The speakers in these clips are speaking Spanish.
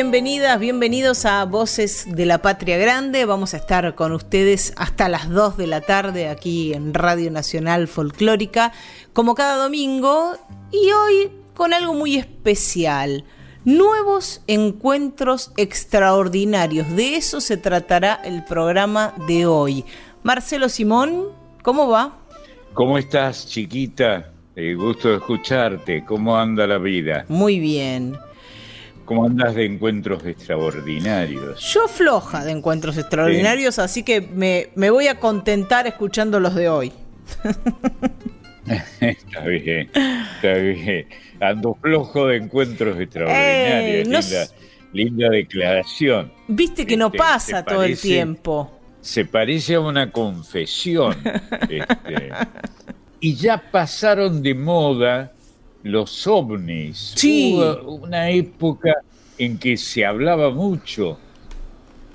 Bienvenidas, bienvenidos a Voces de la Patria Grande. Vamos a estar con ustedes hasta las 2 de la tarde aquí en Radio Nacional Folclórica, como cada domingo, y hoy con algo muy especial. Nuevos encuentros extraordinarios. De eso se tratará el programa de hoy. Marcelo Simón, ¿cómo va? ¿Cómo estás, chiquita? Eh, gusto de escucharte. ¿Cómo anda la vida? Muy bien. ¿Cómo andas de encuentros extraordinarios? Yo floja de encuentros extraordinarios, así que me, voy a contentar escuchando los de hoy. está bien, está bien. Ando flojo de encuentros extraordinarios. Eh, linda, declaración. Viste que no este, pasa todo el tiempo. Se parece a una confesión. Este, y ya pasaron de moda los ovnis. Sí. Hubo una época en que se hablaba mucho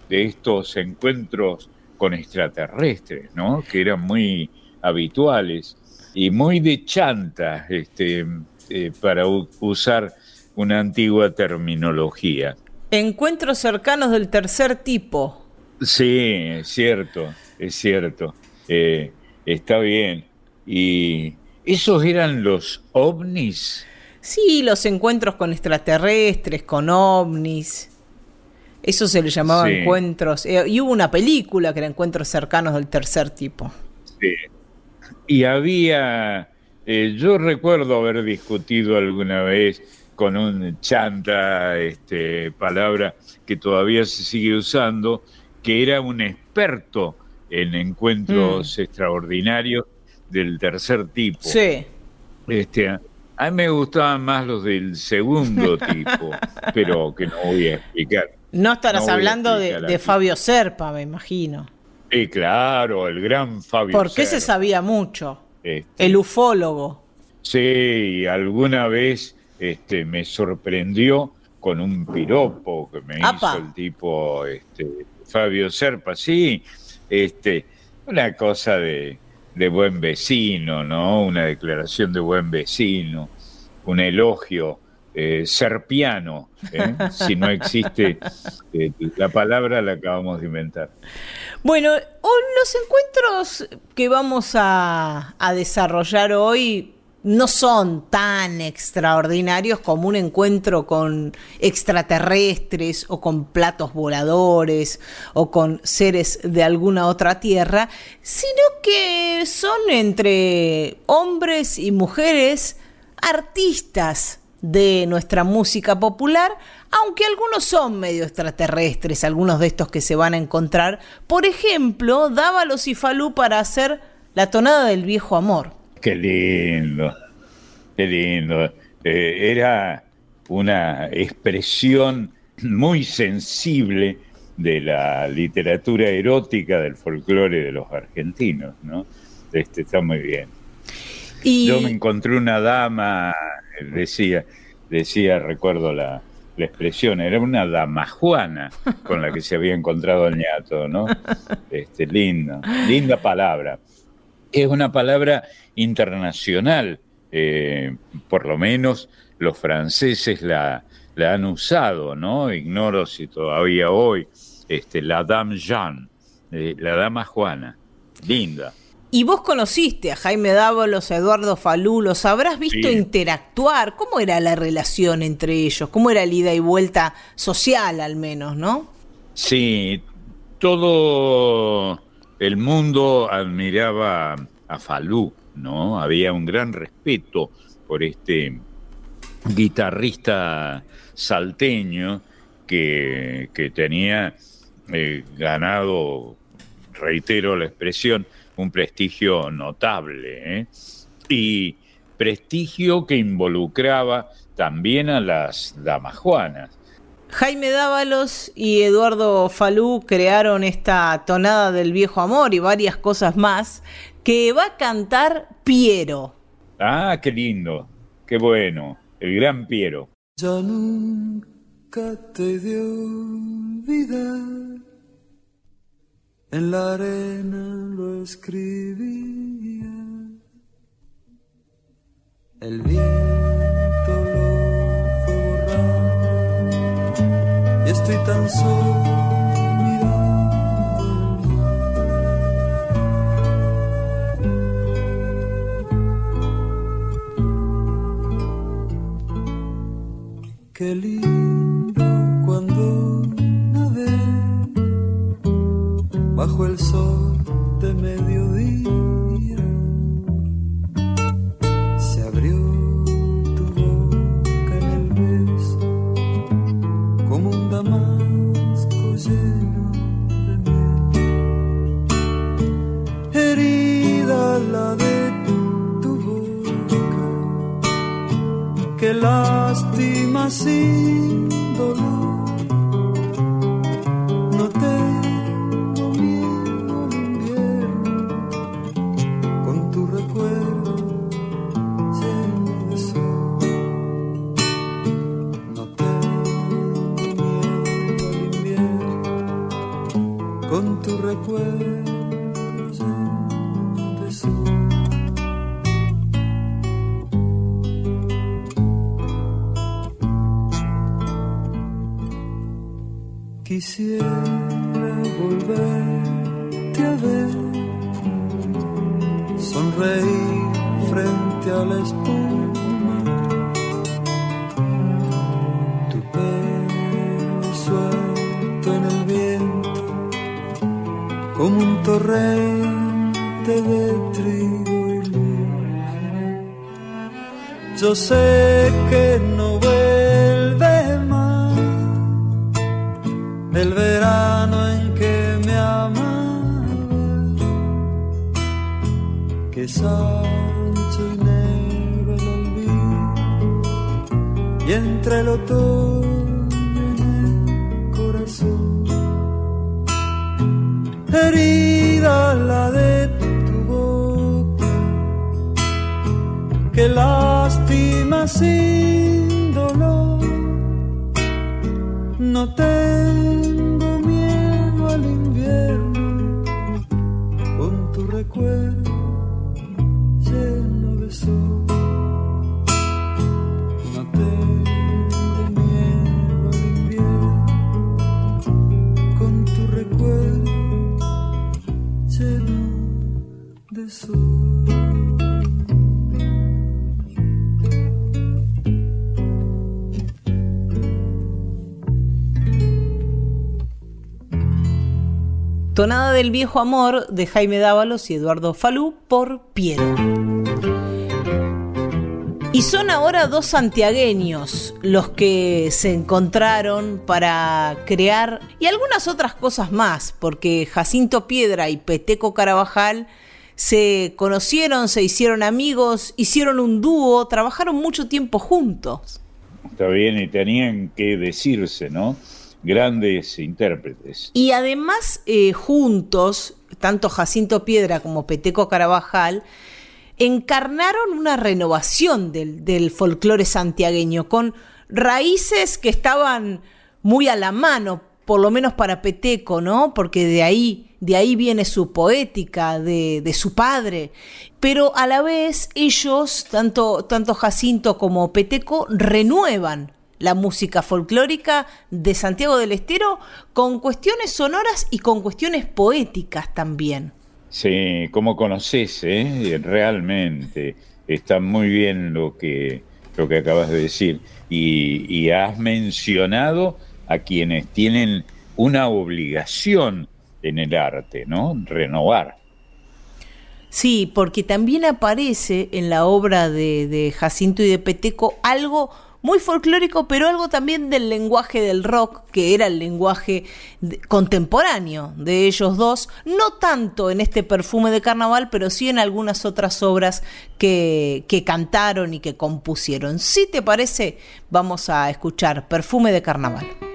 de estos encuentros con extraterrestres, ¿no? Que eran muy habituales y muy de chanta, este, eh, para usar una antigua terminología. Encuentros cercanos del tercer tipo. Sí, es cierto, es cierto. Eh, está bien. Y ¿Esos eran los ovnis? Sí, los encuentros con extraterrestres, con ovnis. Eso se le llamaba encuentros. Eh, y hubo una película que era Encuentros cercanos del tercer tipo. Sí. Y había. Eh, yo recuerdo haber discutido alguna vez con un chanta, este, palabra que todavía se sigue usando, que era un experto en encuentros mm. extraordinarios del tercer tipo. Sí. Este, a mí me gustaban más los del segundo tipo, pero que no voy a explicar. No estarás hablando de, Fabio Serpa, me imagino. Sí, claro, el gran Fabio ¿Por qué se sabía mucho? Este. el ufólogo. Sí, alguna vez este, me sorprendió con un piropo que me hizo el tipo este, Fabio Serpa. Sí, este, una cosa de, de buen vecino, ¿no? Una declaración de buen vecino, un elogio eh, serpiano, ¿eh? si no existe eh, la palabra la acabamos de inventar. Bueno, los encuentros que vamos a, a desarrollar hoy no son tan extraordinarios como un encuentro con extraterrestres o con platos voladores o con seres de alguna otra tierra, sino que son entre hombres y mujeres artistas de nuestra música popular, aunque algunos son medio extraterrestres, algunos de estos que se van a encontrar. Por ejemplo, Dávalos y Falú para hacer la tonada del viejo amor. Qué lindo, qué lindo. Eh, era una expresión muy sensible de la literatura erótica del folclore de los argentinos, ¿no? Este está muy bien. Yo me encontré una dama, decía, decía, recuerdo la, la expresión, era una dama juana con la que se había encontrado el ñato, ¿no? Este, lindo, linda palabra es una palabra internacional, eh, por lo menos los franceses la, la, han usado, ¿no? Ignoro si todavía hoy, este, la Dame Jeanne, eh, la Dama Juana, linda. Y vos conociste a Jaime Dávalos, a Eduardo Falú, los habrás visto interactuar. ¿Cómo era la relación entre ellos? ¿Cómo era la ida y vuelta social al menos, no? Sí, todo el mundo admiraba a Falú, ¿no? Había un gran respeto por este guitarrista salteño que, tenía eh, ganado, reitero la expresión, un prestigio notable. ¿eh? Y prestigio que involucraba también a las damas juanas. Jaime Dávalos y Eduardo Falú crearon esta tonada del viejo amor y varias cosas más que va a cantar Piero. Ah, qué lindo, qué bueno, el gran Piero. Ya nunca te dio vida, en la arena lo escribía. El viento lo fue y estoy tan solo Qué lindo cuando nadé bajo el sol que lástima sin dolor. No tengo miedo al invierno con tu recuerdo lleno de sol. No tengo miedo al invierno con tu recuerdo Quisiera volverte a ver, sonreír frente a la espuma, tu pelo suelto en el viento, como un torrente de trigo y luz. Yo sé que no el verano en que me amaba, que es ancho y negro el olvido, y entre el otoño en el corazón, herida la de tu boca, que lástima sin dolor no tengo Tonada del viejo amor de Jaime Dávalos y Eduardo Falú por Piero. Y son ahora dos santiagueños los que se encontraron para crear y algunas otras cosas más, porque Jacinto Piedra y Peteco Carabajal se conocieron, se hicieron amigos, hicieron un dúo, trabajaron mucho tiempo juntos. Está bien, y tenían que decirse, ¿no? Grandes intérpretes. Y además, eh, juntos, tanto Jacinto Piedra como Peteco Carabajal, encarnaron una renovación del, del folclore santiagueño, con raíces que estaban muy a la mano, por lo menos para Peteco, ¿no? Porque de ahí, de ahí viene su poética, de, de su padre. Pero a la vez ellos, tanto, tanto Jacinto como Peteco, renuevan la música folclórica de Santiago del Estero con cuestiones sonoras y con cuestiones poéticas también. Sí, como conoces, ¿eh? realmente está muy bien lo que, lo que acabas de decir. Y, y has mencionado a quienes tienen una obligación en el arte, ¿no? Renovar. Sí, porque también aparece en la obra de, de Jacinto y de Peteco algo muy folclórico, pero algo también del lenguaje del rock, que era el lenguaje contemporáneo de ellos dos, no tanto en este perfume de carnaval, pero sí en algunas otras obras que, que cantaron y que compusieron. Si te parece, vamos a escuchar Perfume de Carnaval.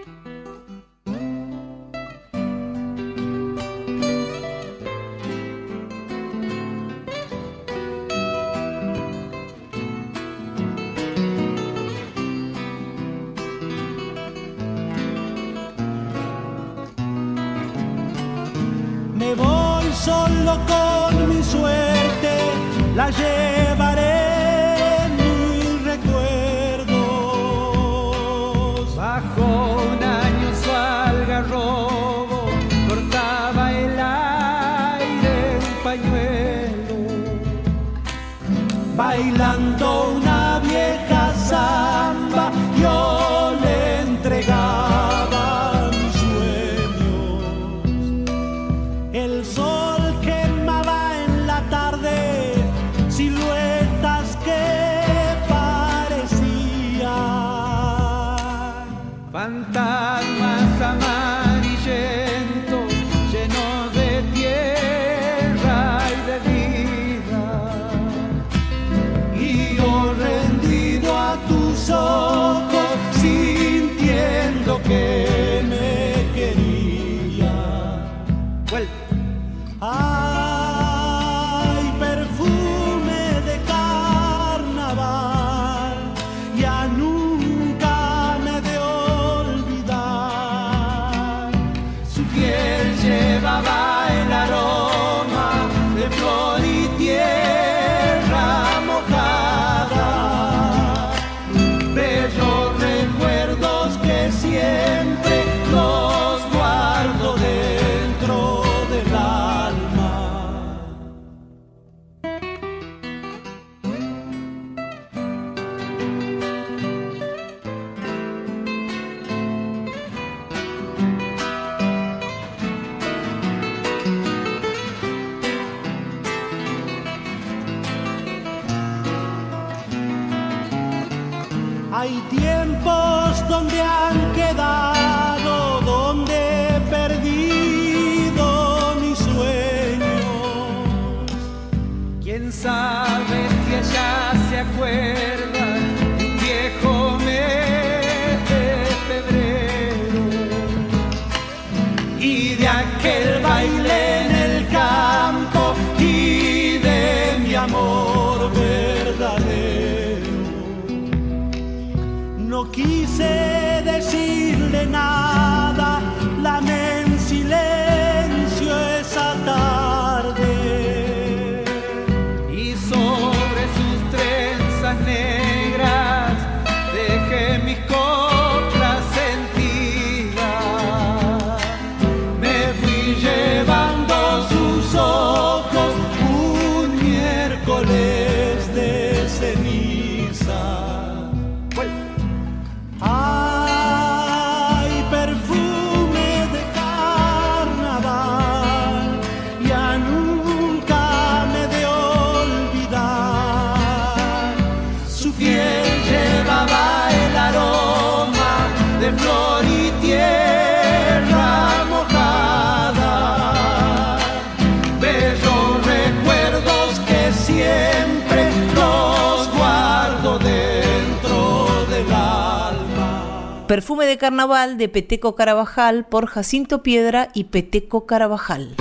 La Ay, Perfume de Carnaval de Peteco Carabajal por Jacinto Piedra y Peteco Carabajal.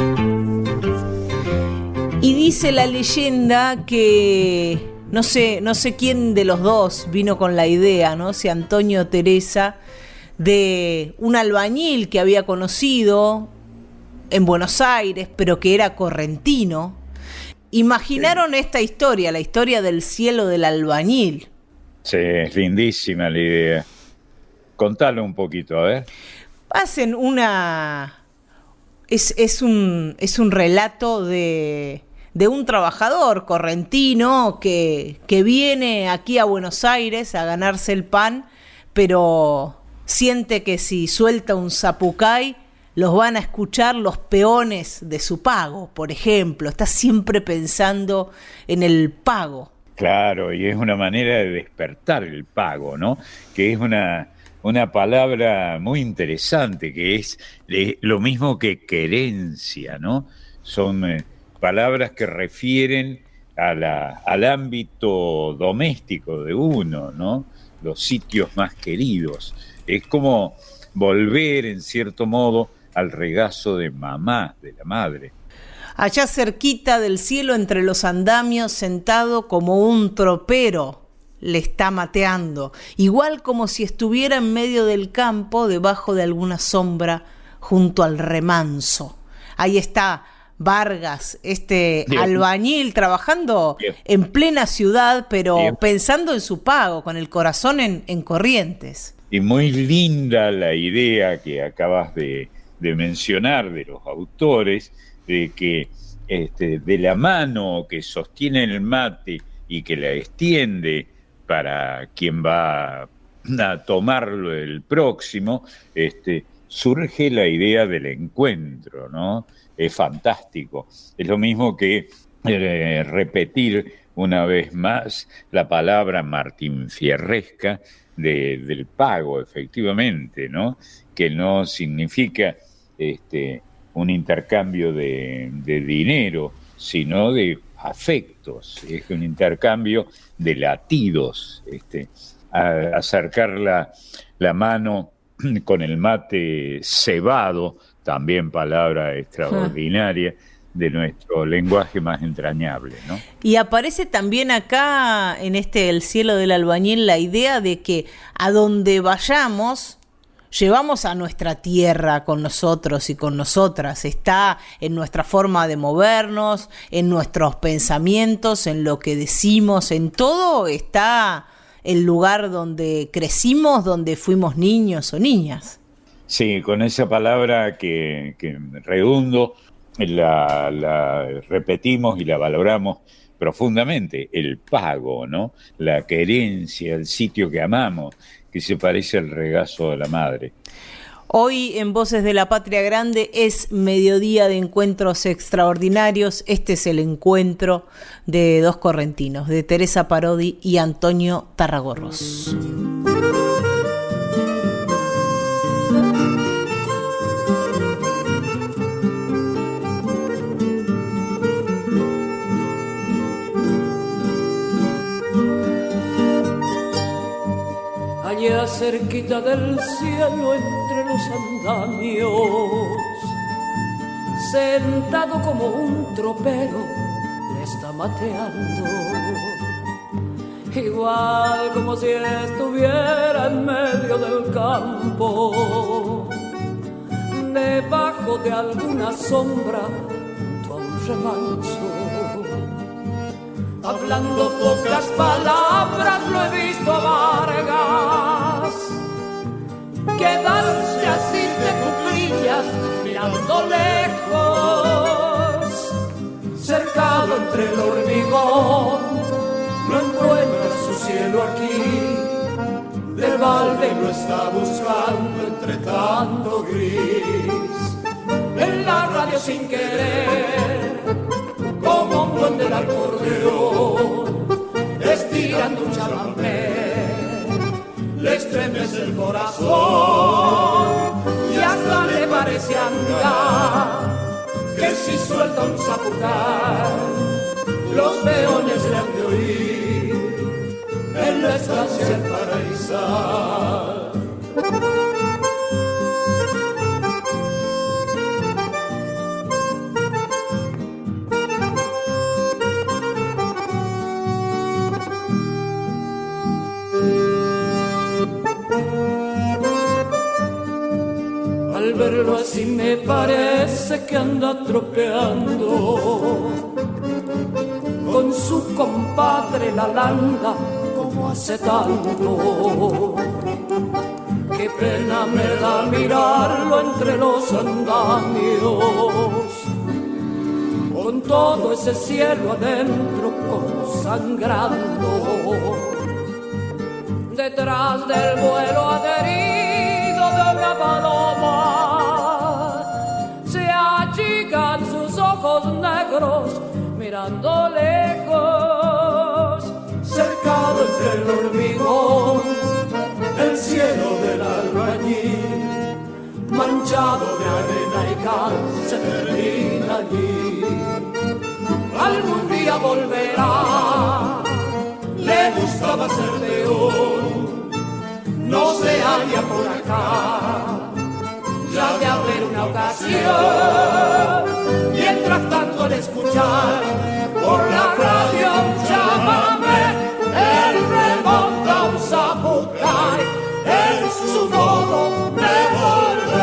Y dice la leyenda que no sé, no sé quién de los dos vino con la idea, no si Antonio o Teresa, de un albañil que había conocido en Buenos Aires, pero que era correntino. Imaginaron esta historia, la historia del cielo del albañil. Sí, es lindísima la idea. Contalo un poquito, a ver. hacen una... Es, es un, es un relato de, de un trabajador correntino que, que viene aquí a Buenos Aires a ganarse el pan, pero siente que si suelta un zapucay los van a escuchar los peones de su pago, por ejemplo. Está siempre pensando en el pago. Claro, y es una manera de despertar el pago, ¿no? Que es una, una palabra muy interesante, que es lo mismo que querencia, ¿no? Son eh, palabras que refieren al ámbito doméstico de uno, ¿no? Los sitios más queridos. Es como volver, en cierto modo, al regazo de mamá, de la madre allá cerquita del cielo entre los andamios, sentado como un tropero, le está mateando, igual como si estuviera en medio del campo, debajo de alguna sombra, junto al remanso. Ahí está Vargas, este albañil, trabajando en plena ciudad, pero pensando en su pago, con el corazón en, corrientes. Y muy linda la idea que acabas de mencionar de los autores, de que este, de la mano que sostiene el mate y que la extiende para quien va a tomarlo el próximo, este, surge la idea del encuentro, ¿no? Es fantástico. Es lo mismo que eh, repetir una vez más la palabra Martín Fierresca del pago, efectivamente, ¿no? Que no significa este, un intercambio de, dinero, sino de afectos, es un intercambio de latidos, este, acercar la, la, mano con el mate cebado, también palabra extraordinaria de nuestro lenguaje más entrañable. ¿no? Y aparece también acá, en este El cielo del albañil, la idea de que a donde vayamos, llevamos a nuestra tierra con nosotros y con nosotras. Está en nuestra forma de movernos, en nuestros pensamientos, en lo que decimos, en todo está el lugar donde crecimos, donde fuimos niños o niñas. Sí, con esa palabra que, que redundo, la, la repetimos y la valoramos profundamente, el pago, ¿no? La querencia, el sitio que amamos, que se parece al regazo de la madre. Hoy en Voces de la Patria Grande es mediodía de encuentros extraordinarios. Este es el encuentro de dos correntinos, de Teresa Parodi y Antonio Tarragorros. Cerquita del cielo entre los andamios, sentado como un tropero, le está mateando. Igual como si estuviera en medio del campo, debajo de alguna sombra, junto a un remanso. Hablando pocas palabras lo he visto a Vargas quedarse así de cuclillas mirando lejos. Cercado entre el hormigón no encuentra su cielo aquí. Del balde lo está buscando entre tanto gris. En la radio sin querer como un duende del acordeón, estirando un chamamé, le estremece el corazón y hasta le parece andar que si suelta un zapucar, los peones le han de oír en la estancia paraíso. Verlo así me parece que anda tropeando con su compadre la landa como hace tanto. Qué pena me da mirarlo entre los andamios, con todo ese cielo adentro como sangrando. Detrás del vuelo adherido de una paloma mirando lejos el hormigón, el cielo del albañil, manchado de arena y cal, se termina allí. Algún día volverá, le gustaba ser león, no se halla por acá ya de haber una ocasión. Escuchar por la radio llámame, el remonta un zapucay, es su modo de volver.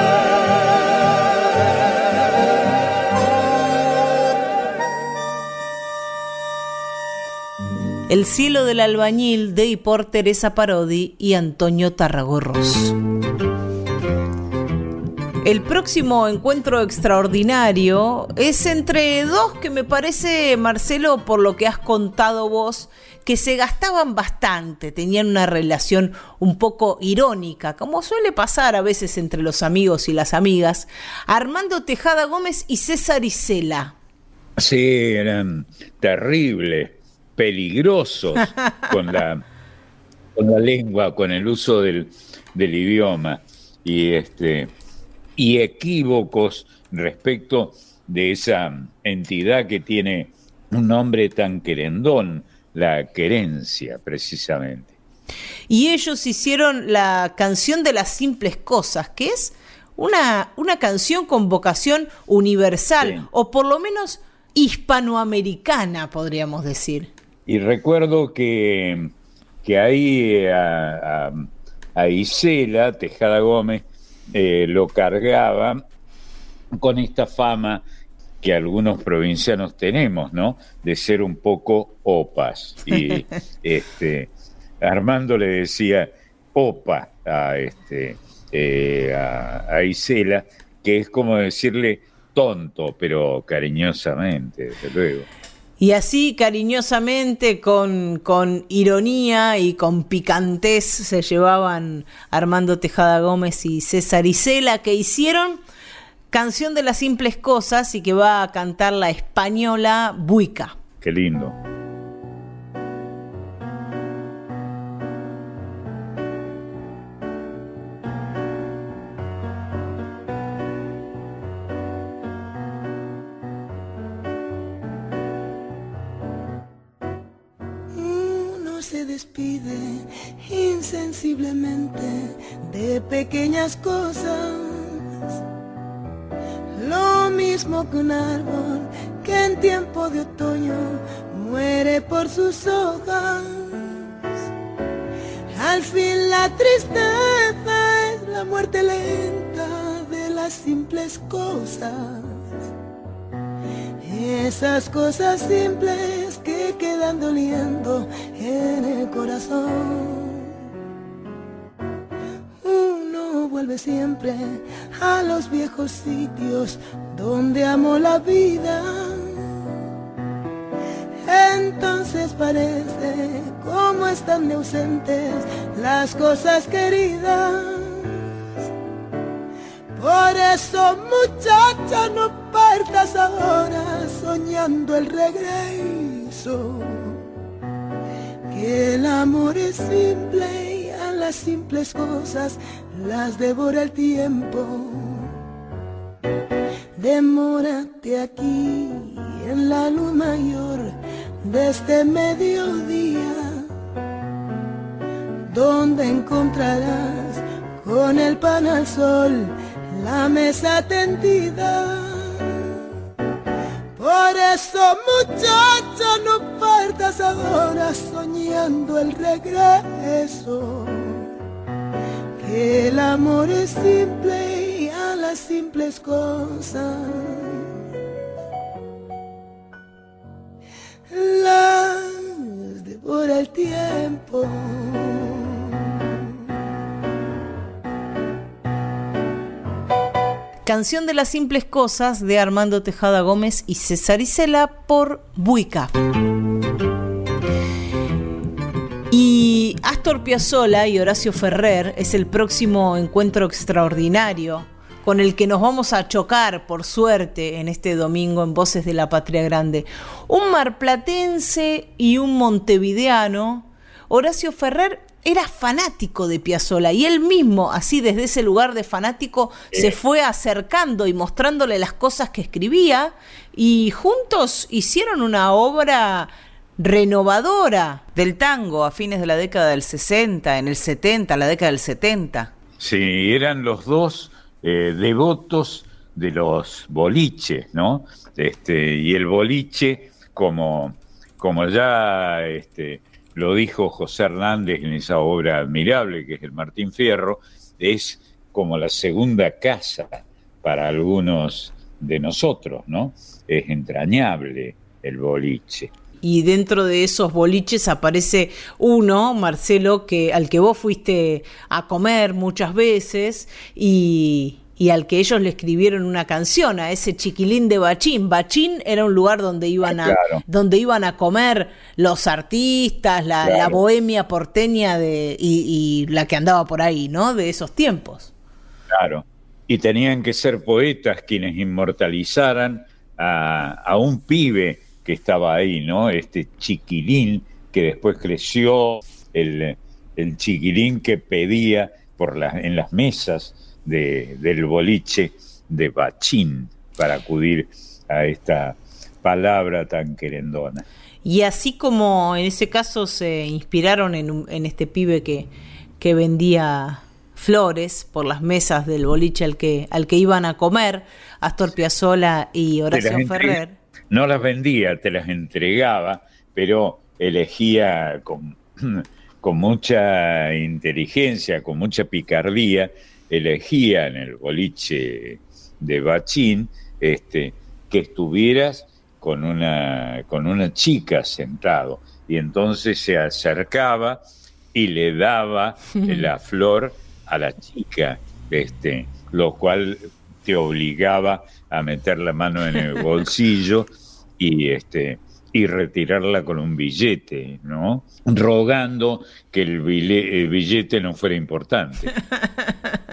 El cielo del albañil de y por Teresa Parodi y Antonio Tarragorros. El próximo encuentro extraordinario es entre dos que me parece, Marcelo, por lo que has contado vos, que se gastaban bastante, tenían una relación un poco irónica, como suele pasar a veces entre los amigos y las amigas, Armando Tejada Gómez y César Isela. Sí, eran terribles, peligrosos con la, con la lengua, con el uso del, del idioma. Y este y equívocos respecto de esa entidad que tiene un nombre tan querendón, la querencia, precisamente. Y ellos hicieron la canción de las simples cosas, que es una, una canción con vocación universal, o por lo menos hispanoamericana, podríamos decir. Y recuerdo que, que ahí a, a, a Isela Tejada Gómez eh, lo cargaba con esta fama que algunos provincianos tenemos, ¿no? De ser un poco opas. Y este, Armando le decía opa a, este, eh, a, Isela, que es como decirle tonto, pero cariñosamente, desde luego. Y así cariñosamente, con, con ironía y con picantez, se llevaban Armando Tejada Gómez y César Isela, que hicieron Canción de las Simples Cosas y que va a cantar la española Buica. Qué lindo. Despide insensiblemente de pequeñas cosas. Lo mismo que un árbol que en tiempo de otoño muere por sus hojas. Al fin la tristeza es la muerte lenta de las simples cosas. Esas cosas simples que quedan doliendo en el corazón. Uno vuelve siempre a los viejos sitios donde amó la vida. Entonces parece como están de ausentes las cosas queridas. Por eso muchacha no partas ahora soñando el regreso el amor es simple y a las simples cosas las devora el tiempo. Demórate aquí en la luz mayor de este mediodía, donde encontrarás con el pan al sol la mesa tendida. Por eso muchacha no partas ahora soñando el regreso. Que el amor es simple y a las simples cosas. Las devora el tiempo. Canción de las simples cosas de Armando Tejada Gómez y César Isela por Buica. Y Astor Piazzolla y Horacio Ferrer es el próximo encuentro extraordinario con el que nos vamos a chocar, por suerte, en este domingo en Voces de la Patria Grande. Un marplatense y un montevideano Horacio Ferrer era fanático de Piazzolla y él mismo, así desde ese lugar de fanático, se fue acercando y mostrándole las cosas que escribía y juntos hicieron una obra renovadora del tango a fines de la década del 60, en el 70, la década del 70. Sí, eran los dos eh, devotos de los boliches, ¿no? Este, y el boliche, como, como ya este, lo dijo José Hernández en esa obra admirable que es el Martín Fierro, es como la segunda casa para algunos de nosotros, ¿no? Es entrañable el boliche y dentro de esos boliches aparece uno, Marcelo, que al que vos fuiste a comer muchas veces y, al que ellos le escribieron una canción, a ese chiquilín de Bachín. Bachín era un lugar donde iban a, donde iban a comer los artistas, la, bohemia porteña de, y, la que andaba por ahí, ¿no? De esos tiempos. Claro. Y tenían que ser poetas quienes inmortalizaran a, a un pibe que estaba ahí, ¿no? Este chiquilín que después creció, el, chiquilín que pedía por en las mesas del boliche de Bachín para acudir a esta palabra tan querendona. Y así como en ese caso se inspiraron en, en este pibe que, que vendía flores por las mesas del boliche al que, al que iban a comer, Astor Piazzolla y Horacio Ferrer no las vendía, te las entregaba, pero elegía con, con mucha inteligencia, con mucha picardía, elegía en el boliche de Bachín este, que estuvieras con una, con una chica sentado. Y entonces se acercaba y le daba la flor a la chica, este, lo cual te obligaba a meter la mano en el bolsillo y este y retirarla con un billete, ¿no? Rogando que el billete no fuera importante.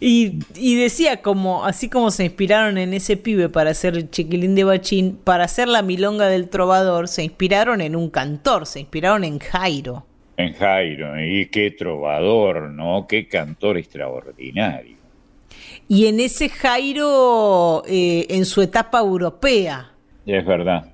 y, decía como, así como se inspiraron en ese pibe para hacer el chiquilín de bachín, para hacer la milonga del trovador, se inspiraron en un cantor, se inspiraron en Jairo. En Jairo, y qué trovador, ¿no? Qué cantor extraordinario y en ese Jairo eh, en su etapa europea. Es verdad,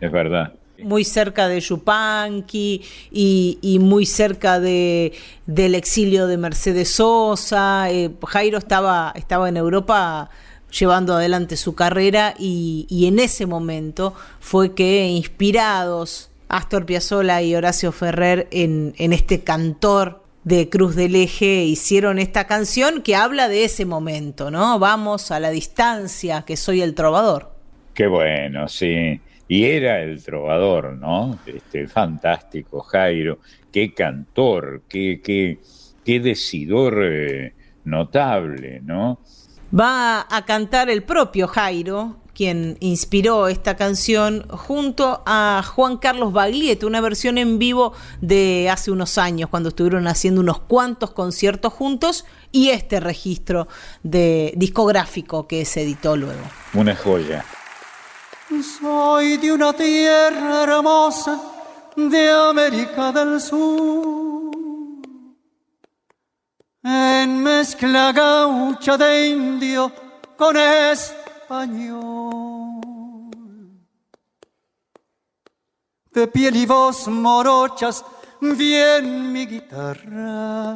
es verdad. Muy cerca de Yupanqui y, muy cerca de, del exilio de Mercedes Sosa. Eh, Jairo estaba, estaba en Europa llevando adelante su carrera y, y, en ese momento fue que inspirados Astor Piazzolla y Horacio Ferrer en, en este cantor de Cruz del Eje hicieron esta canción que habla de ese momento, ¿no? Vamos a la distancia, que soy el trovador. Qué bueno, sí. Y era el trovador, ¿no? Este, fantástico, Jairo. Qué cantor, qué, qué, qué decidor eh, notable, ¿no? Va a cantar el propio Jairo, quien inspiró esta canción, junto a Juan Carlos Baglietto, una versión en vivo de hace unos años, cuando estuvieron haciendo unos cuantos conciertos juntos, y este registro de discográfico que se editó luego. Una joya. Soy de una tierra hermosa de América del Sur, en mezcla gaucha de indio con este de piel y voz morochas, bien mi guitarra.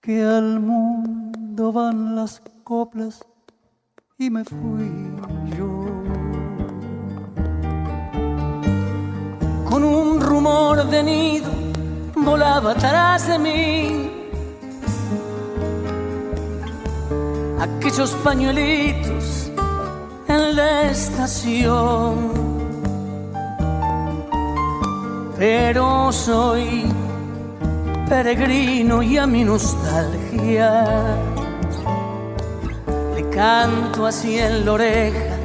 Que al mundo van las coplas y me fui yo. Con un rumor de nido volaba atrás de mí aquellos pañuelitos en la estación. Pero soy peregrino y a mi nostalgia canto así en la oreja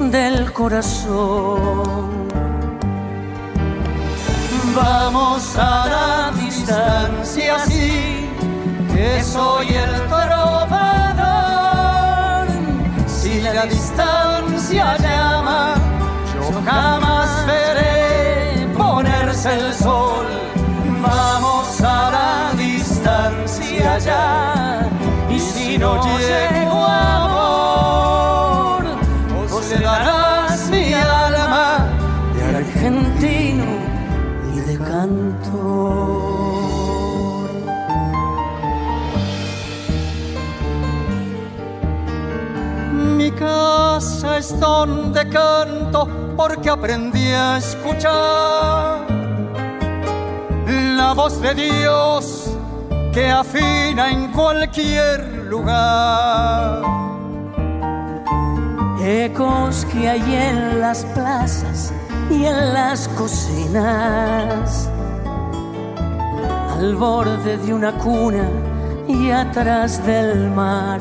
del corazón. Vamos a la distancia así, que soy el trovador. Si la distancia llama, yo jamás veré ponerse el sol. Vamos a la distancia ya si no llego amor, vos le darás mi alma de argentino y de cantor. Mi casa es donde canto porque aprendí a escuchar la voz de Dios que afina en cualquier lugar. Ecos que hay en las plazas y en las cocinas, al borde de una cuna y atrás del mar.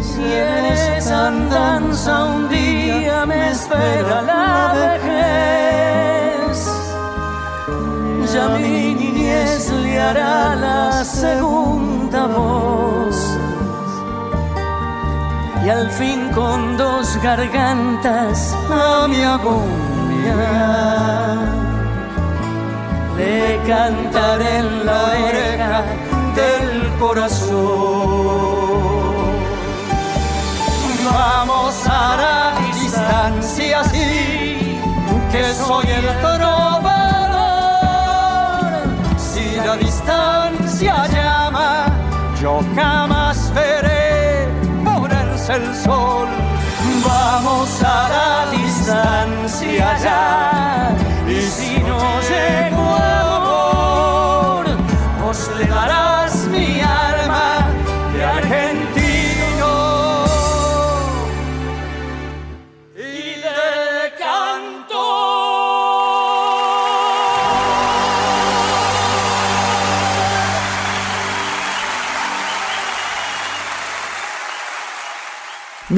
Si en esa andanza un día me espera la vejez, ya mi niñez le hará la segunda voz. Y al fin con dos gargantas a mi agonía le cantaré en la oreja del corazón. Vamos a la distancia, sí, que soy el trovador. La distancia llama, yo jamás veré ponerse el sol. Vamos a la distancia ya, y si no llego amor, vos le darás mi alma de argentino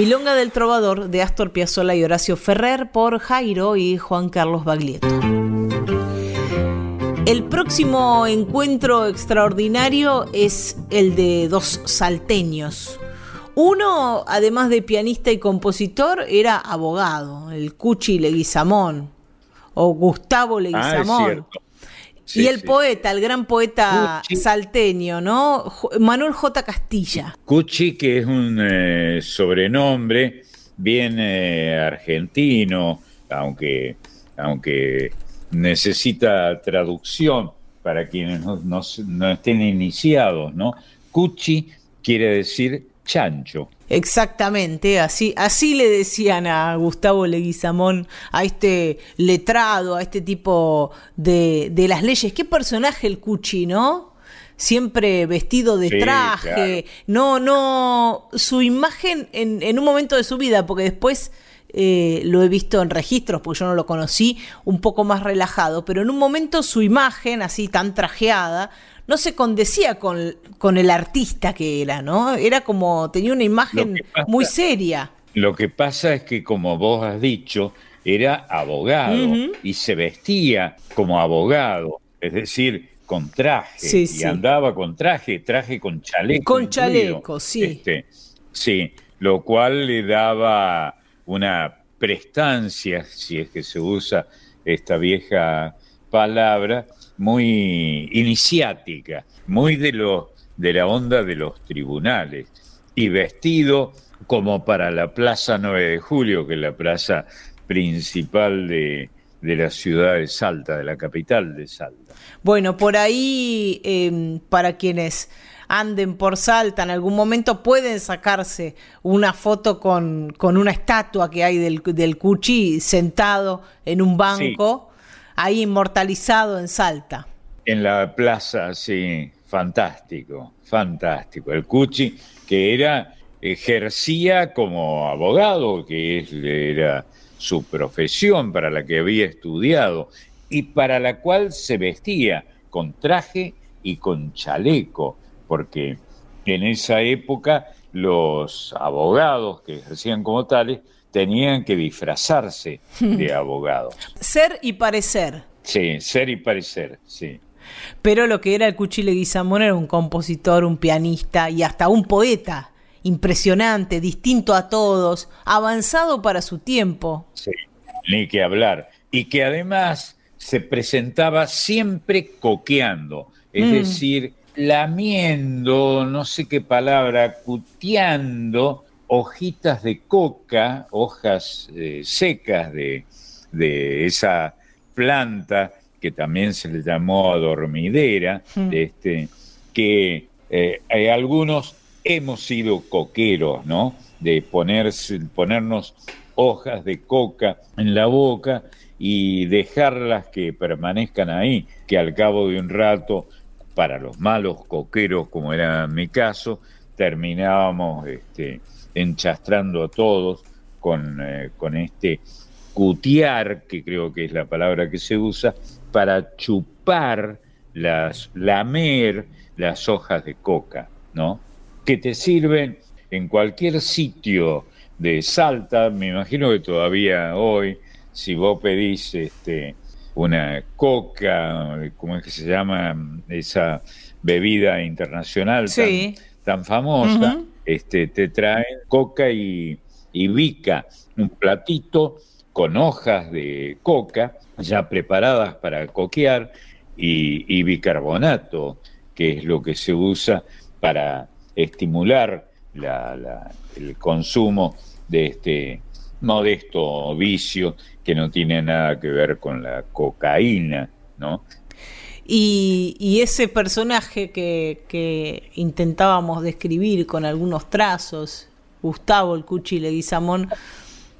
Milonga del Trovador de Astor Piazzolla y Horacio Ferrer por Jairo y Juan Carlos Baglietto. El próximo encuentro extraordinario es el de dos salteños. Uno, además de pianista y compositor, era abogado, el Cuchi Leguizamón, o Gustavo Ah, Leguizamón. Sí, y el sí. poeta, el gran poeta Cuchi. salteño, ¿no? Manuel J. Castilla. Cuchi, que es un eh, sobrenombre bien eh, argentino, aunque, aunque necesita traducción para quienes no, no no estén iniciados, ¿no? Cuchi quiere decir chancho. Exactamente, así, así le decían a Gustavo Leguizamón, a este letrado, a este tipo de, de las leyes. Qué personaje el Cuchi, ¿no? Siempre vestido de Sí, traje. No, no. Su imagen en, en un momento de su vida, porque después eh, lo he visto en registros, porque yo no lo conocí, un poco más relajado, pero en un momento su imagen, así tan trajeada, no se condecía con, con el artista que era, ¿no? Era como, tenía una imagen pasa- muy seria. Lo que pasa es que, como vos has dicho, era abogado y se vestía como abogado, es decir, con traje, Sí, y sí. andaba con traje, traje con chaleco. Con incluido. chaleco, sí. Este, sí, lo cual le daba una prestancia, si es que se usa esta vieja palabra, muy iniciática, muy de, lo, de la onda de los tribunales, y vestido como para la Plaza 9 de Julio, que es la plaza principal de, de la ciudad de Salta, de la capital de Salta. Bueno, por ahí, eh, para quienes anden por Salta en algún momento, pueden sacarse una foto con, con una estatua que hay del, del Cuchi sentado en un banco, ahí inmortalizado en Salta. En la plaza, sí, fantástico, fantástico. El Cuchi, que era, ejercía como abogado, que era su profesión para la que había estudiado y para la cual se vestía con traje y con chaleco, porque en esa época los abogados que ejercían como tales tenían que disfrazarse de abogados. Ser y parecer. Sí, ser y parecer, sí. Pero lo que era el Cuchi Leguizamón era un compositor, un pianista y hasta un poeta. Impresionante, distinto a todos, avanzado para su tiempo. Sí, ni que hablar. Y que además se presentaba siempre coqueando, es Mm. decir, lamiendo, no sé qué palabra, cuteando hojitas de coca, hojas eh, secas de, de, esa planta que también se le llamó adormidera, hmm. este, que eh, hay algunos hemos sido coqueros, ¿no? De ponerse, ponernos hojas de coca en la boca y dejarlas que permanezcan ahí, que al cabo de un rato, para los malos coqueros, como era mi caso, terminábamos este, enchastrando a todos con, eh, con este cutear, que creo que es la palabra que se usa, para chupar, las, lamer las hojas de coca, ¿no? Que te sirven en cualquier sitio de Salta, me imagino que todavía hoy, si vos pedís este, una coca, ¿cómo es que se llama esa bebida internacional tan, famosa? Este, te traen coca y, y bica, un platito con hojas de coca ya preparadas para coquear y, bicarbonato, que es lo que se usa para estimular el consumo de este modesto vicio que no tiene nada que ver con la cocaína, ¿no? Y, ese personaje que, intentábamos describir con algunos trazos, Gustavo el Cuchi Leguizamón,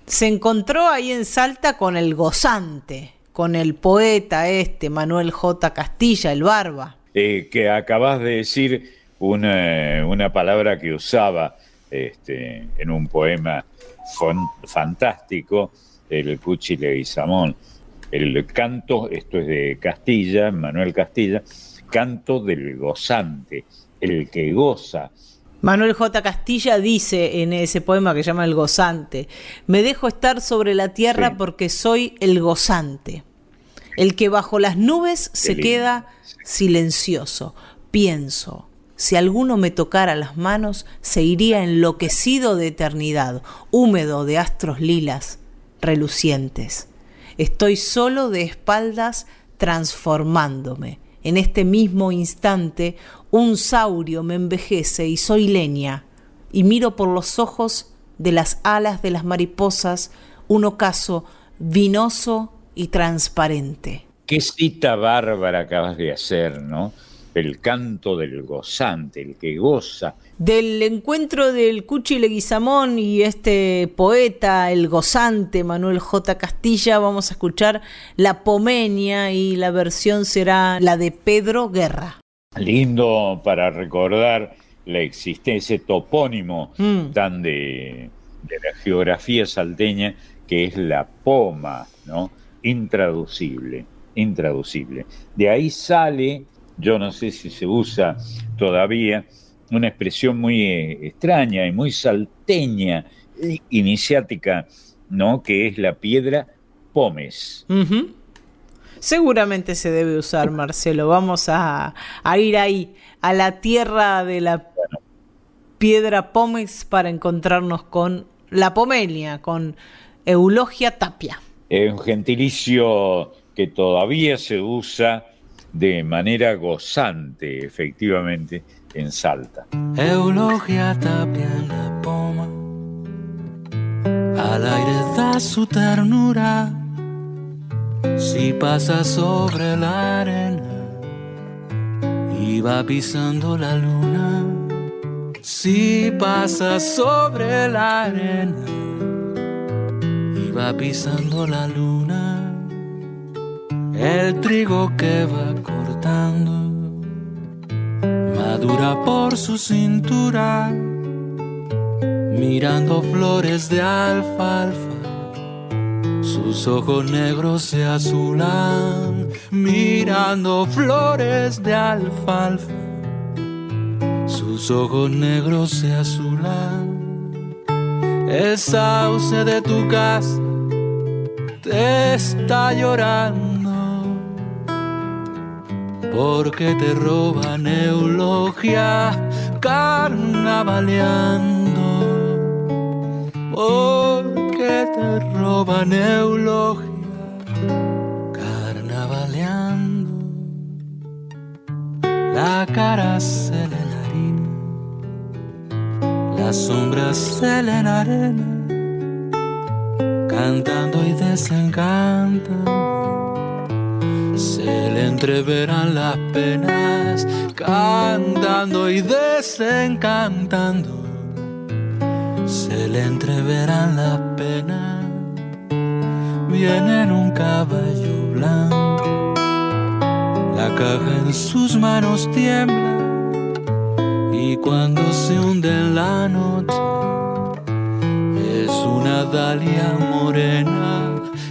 se encontró ahí en Salta con el gozante, con el poeta este, Manuel J. Castilla, el Barba. Eh, que acabas de decir una, una palabra que usaba este, en un poema fantástico, el Cuchi Leguizamón. El canto, esto es de Castilla, Manuel Castilla, canto del gozante, el que goza, Manuel J. Castilla dice en ese poema que llama El gozante, me dejo estar sobre la tierra porque soy el gozante, el que bajo las nubes se queda silencioso, pienso, si alguno me tocara las manos, se iría enloquecido de eternidad, húmedo de astros lilas, relucientes. Estoy solo de espaldas transformándome. En este mismo instante un saurio me envejece y soy leña, y miro por los ojos de las alas de las mariposas un ocaso vinoso y transparente. Qué cita bárbara acabas de hacer, ¿no? El canto del gozante, el que goza. Del encuentro del Cuchi Leguizamón y este poeta, el gozante Manuel J. Castilla, vamos a escuchar La Pomenia y la versión será la de Pedro Guerra lindo para recordar la existencia, ese topónimo mm. tan de, la geografía salteña que es la poma, ¿no? Intraducible, intraducible. De ahí sale, yo no sé si se usa todavía, una expresión muy eh, extraña y muy salteña, iniciática, ¿no? Que es la piedra pomes. Seguramente se debe usar, Marcelo. Vamos a, ir ahí, a la tierra de la piedra Pómez para encontrarnos con la Pomelia, con Eulogia Tapia. Es un gentilicio que todavía se usa de manera gozante, efectivamente, en Salta. Eulogia Tapia en la poma, al aire da su ternura si pasa sobre la arena y va pisando la luna, si pasa sobre la arena y va pisando la luna, el trigo que va cortando madura por su cintura, mirando flores de alfalfa sus ojos negros se azulan mirando flores de alfalfa. Sus ojos negros se azulan. El sauce de tu casa te está llorando porque te roban eulogia carnavaleando. Oh, que te roban eulogia carnavaleando. La cara se le harina, las sombras se le arena, cantando y desencantando. Se le entreverán las penas, cantando y desencantando. Se le entreverán las penas, viene en un caballo blanco, la caja en sus manos tiembla. Y cuando se hunde en la noche es una dalia morena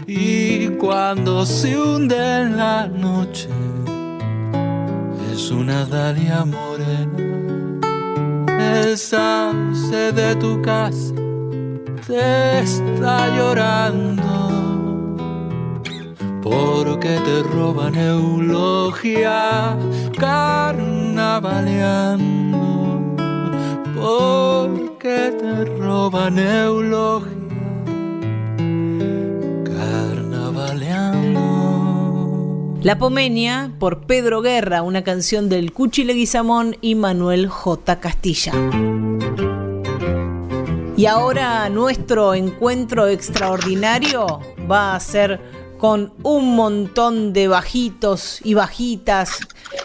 y cuando se hunde en la noche. Es una dalia morena. El sauce de tu casa te está llorando. Porque te roban eulogia carnavaleando. Porque te roban eulogia La Pomenia por Pedro Guerra, una canción del Cuchi Leguizamón y Manuel J. Castilla. Y ahora nuestro encuentro extraordinario va a ser con un montón de bajitos y bajitas,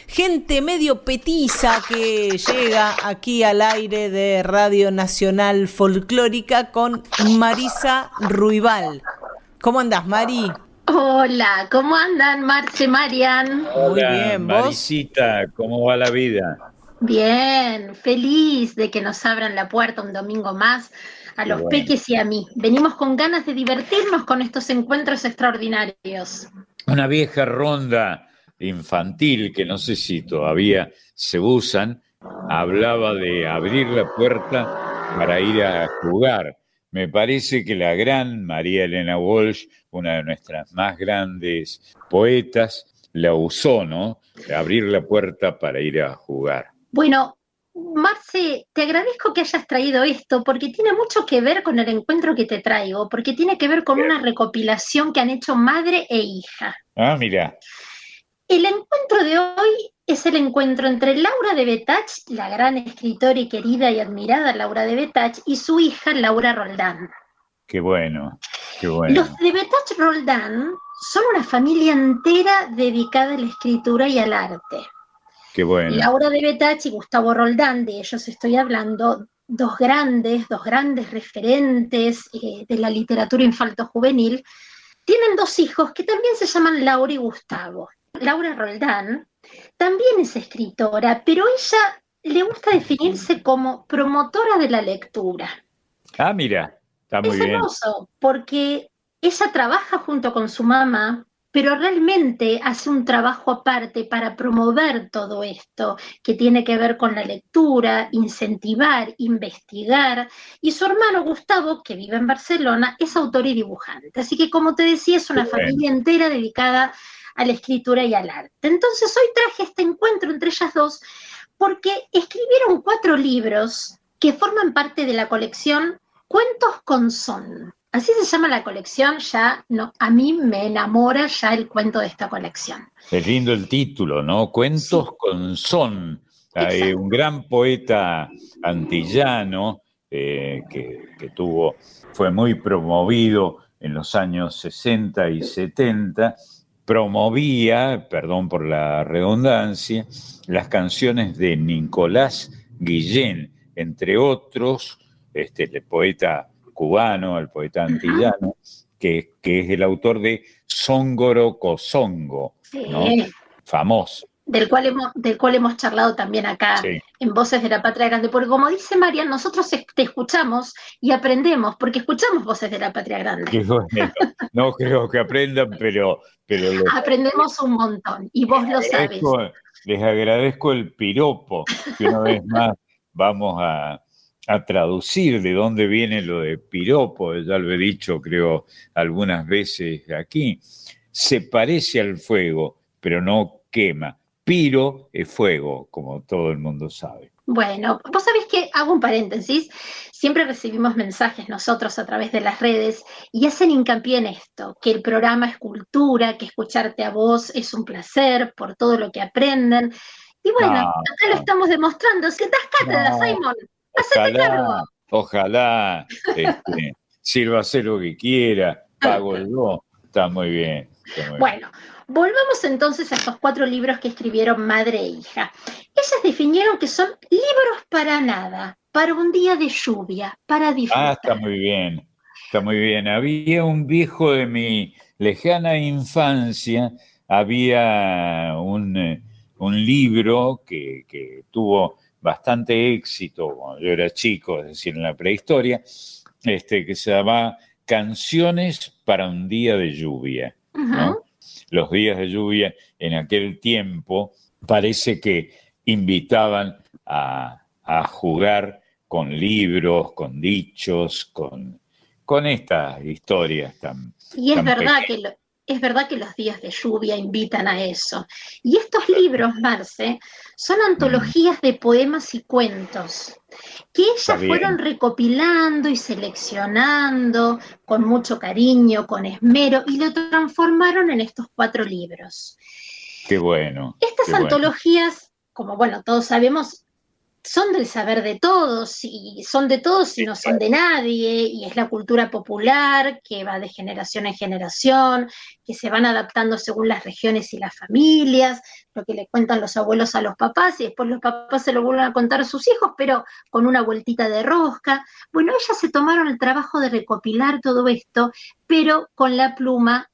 gente medio petiza que llega aquí al aire de Radio Nacional Folclórica con Marisa Ruibal. ¿Cómo andas, Mari? Hola, ¿cómo andan, Marce, Marian? Muy bien, ¿vos? Marisita, ¿cómo va la vida? Bien, feliz de que nos abran la puerta un domingo más a los peques y a mí. Venimos con ganas de divertirnos con estos encuentros extraordinarios. Una vieja ronda infantil que no sé si todavía se usan, hablaba de abrir la puerta para ir a jugar me parece que la gran María Elena Walsh, una de nuestras más grandes poetas, la usó, ¿no? Abrir la puerta para ir a jugar. Bueno, Marce, te agradezco que hayas traído esto porque tiene mucho que ver con el encuentro que te traigo, porque tiene que ver con una recopilación que han hecho madre e hija. Ah, mira. El encuentro de hoy es el encuentro entre Laura de Betach, la gran escritora y querida y admirada Laura de Betach, y su hija Laura Roldán. Qué bueno, qué bueno. Los de Betach Roldán son una familia entera dedicada a la escritura y al arte. Qué bueno. Laura de Betach y Gustavo Roldán, de ellos estoy hablando, dos grandes, dos grandes referentes eh, de la literatura infanto-juvenil, tienen dos hijos que también se llaman Laura y Gustavo. Laura Roldán también es escritora, pero ella le gusta definirse como promotora de la lectura. Ah, mira, está muy es hermoso, porque ella trabaja junto con su mamá, pero realmente hace un trabajo aparte para promover todo esto que tiene que ver con la lectura, incentivar, investigar. Y su hermano Gustavo, que vive en Barcelona, es autor y dibujante. Así que, como te decía, es una familia entera dedicada a la escritura y al arte. Entonces hoy traje este encuentro entre ellas dos porque escribieron cuatro libros que forman parte de la colección Cuentos con Son. Así se llama la colección, ya no, a mí me enamora ya el cuento de esta colección. Es lindo el título, ¿no? Cuentos con Son. Hay un gran poeta antillano eh, que, que tuvo, fue muy promovido en los años 60 y 70 promovía, perdón por la redundancia, las canciones de Nicolás Guillén, entre otros, este, el poeta cubano, el poeta antillano, que, que es el autor de Songoro Cosongo, famoso del cual hemos, del cual hemos charlado también acá en Voces de la Patria Grande, porque como dice María, nosotros te escuchamos y aprendemos, porque escuchamos Voces de la Patria Grande. No creo que aprendan, pero... pero Aprendemos un montón, y vos lo sabes. Les agradezco el piropo, que una vez más vamos a, a traducir de dónde viene lo de piropo, ya lo he dicho creo algunas veces aquí. Se parece al fuego, pero no quema Piro es fuego, como todo el mundo sabe. Bueno, vos sabés que hago un paréntesis, siempre recibimos mensajes nosotros a través de las redes y hacen hincapié en esto, que el programa es cultura, que escucharte a vos es un placer por todo lo que aprenden. Y bueno, No, acá lo no. estamos demostrando. Si das cátedra, No. Simon, hacete cargo. Ojalá, este, sirva a hacer lo que quiera, pago yo, está muy bien. está muy bien. Volvamos entonces a estos cuatro libros que escribieron madre e hija. Ellas definieron que son libros para nada, para un día de lluvia, para Ah, disfrutar. está muy bien, está muy bien. Había un viejo de mi lejana infancia, había un, eh, un libro que, que tuvo bastante éxito cuando yo era chico, es decir, en la prehistoria, este, que se llamaba Canciones para un día de lluvia. ¿no? Los días de lluvia en aquel tiempo parece que invitaban a, a jugar con libros, con dichos, con, con estas historias tan... Y es tan verdad pequeñas. que lo- es verdad que los días de lluvia invitan a eso. Y estos libros, Marce, son antologías de poemas y cuentos que ellas fueron recopilando y seleccionando con mucho cariño, con esmero, y lo transformaron en estos cuatro libros. Qué bueno. Estas qué bueno. antologías, como bueno, todos sabemos, son del saber de todos y son de todos y no son de nadie y es la cultura popular que va de generación en generación, que se van adaptando según las regiones y las familias, lo que le cuentan los abuelos a los papás y después los papás se lo vuelven a contar a sus hijos, pero con una vueltita de rosca. Bueno, ellas se tomaron el trabajo de recopilar todo esto, pero con la pluma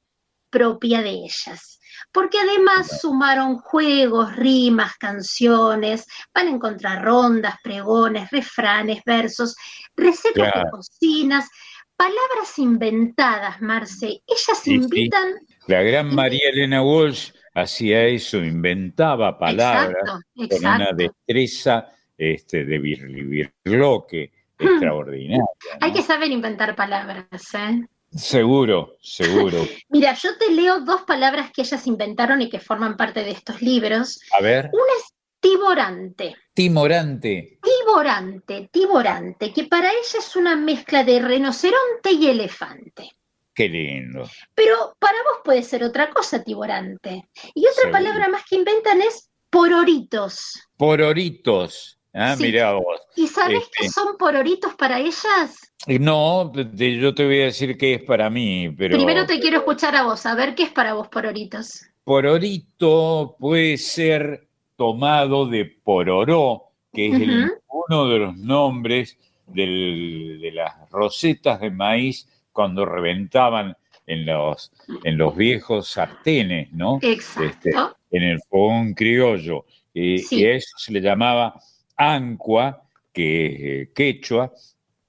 propia de ellas porque además sumaron juegos, rimas, canciones, van a encontrar rondas, pregones, refranes, versos, recetas de cocinas, palabras inventadas, Marce. Ellas Sí, sí. invitan. La gran María Elena Walsh hacía eso, inventaba palabras Exacto, con una exacto. destreza este, de vir- birloque extraordinaria. Hay que saber inventar palabras, ¿eh? Seguro, seguro. Mira, yo te leo dos palabras que ellas inventaron y que forman parte de estos libros. A ver, Una es tiborante. Timorante. Tiborante, tiborante, que para ella es una mezcla de rinoceronte y elefante. Qué lindo. Pero para vos puede ser otra cosa, tiborante. Y otra Seguro. palabra más que inventan es pororitos. Pororitos. Ah, Sí. mirá vos. ¿Y sabés Este. qué son pororitos para ellas? No, te- yo te voy a decir qué es para mí, pero Primero te quiero escuchar a vos, a ver qué es para vos pororitos. pororito puede ser tomado de pororó, que es el- uno de los nombres del- de las rosetas de maíz cuando reventaban en los, en los viejos sartenes, ¿no? Exacto. Este, en el fogón criollo. Y, Sí. y a eso se le llamaba ancua, que es eh, quechua,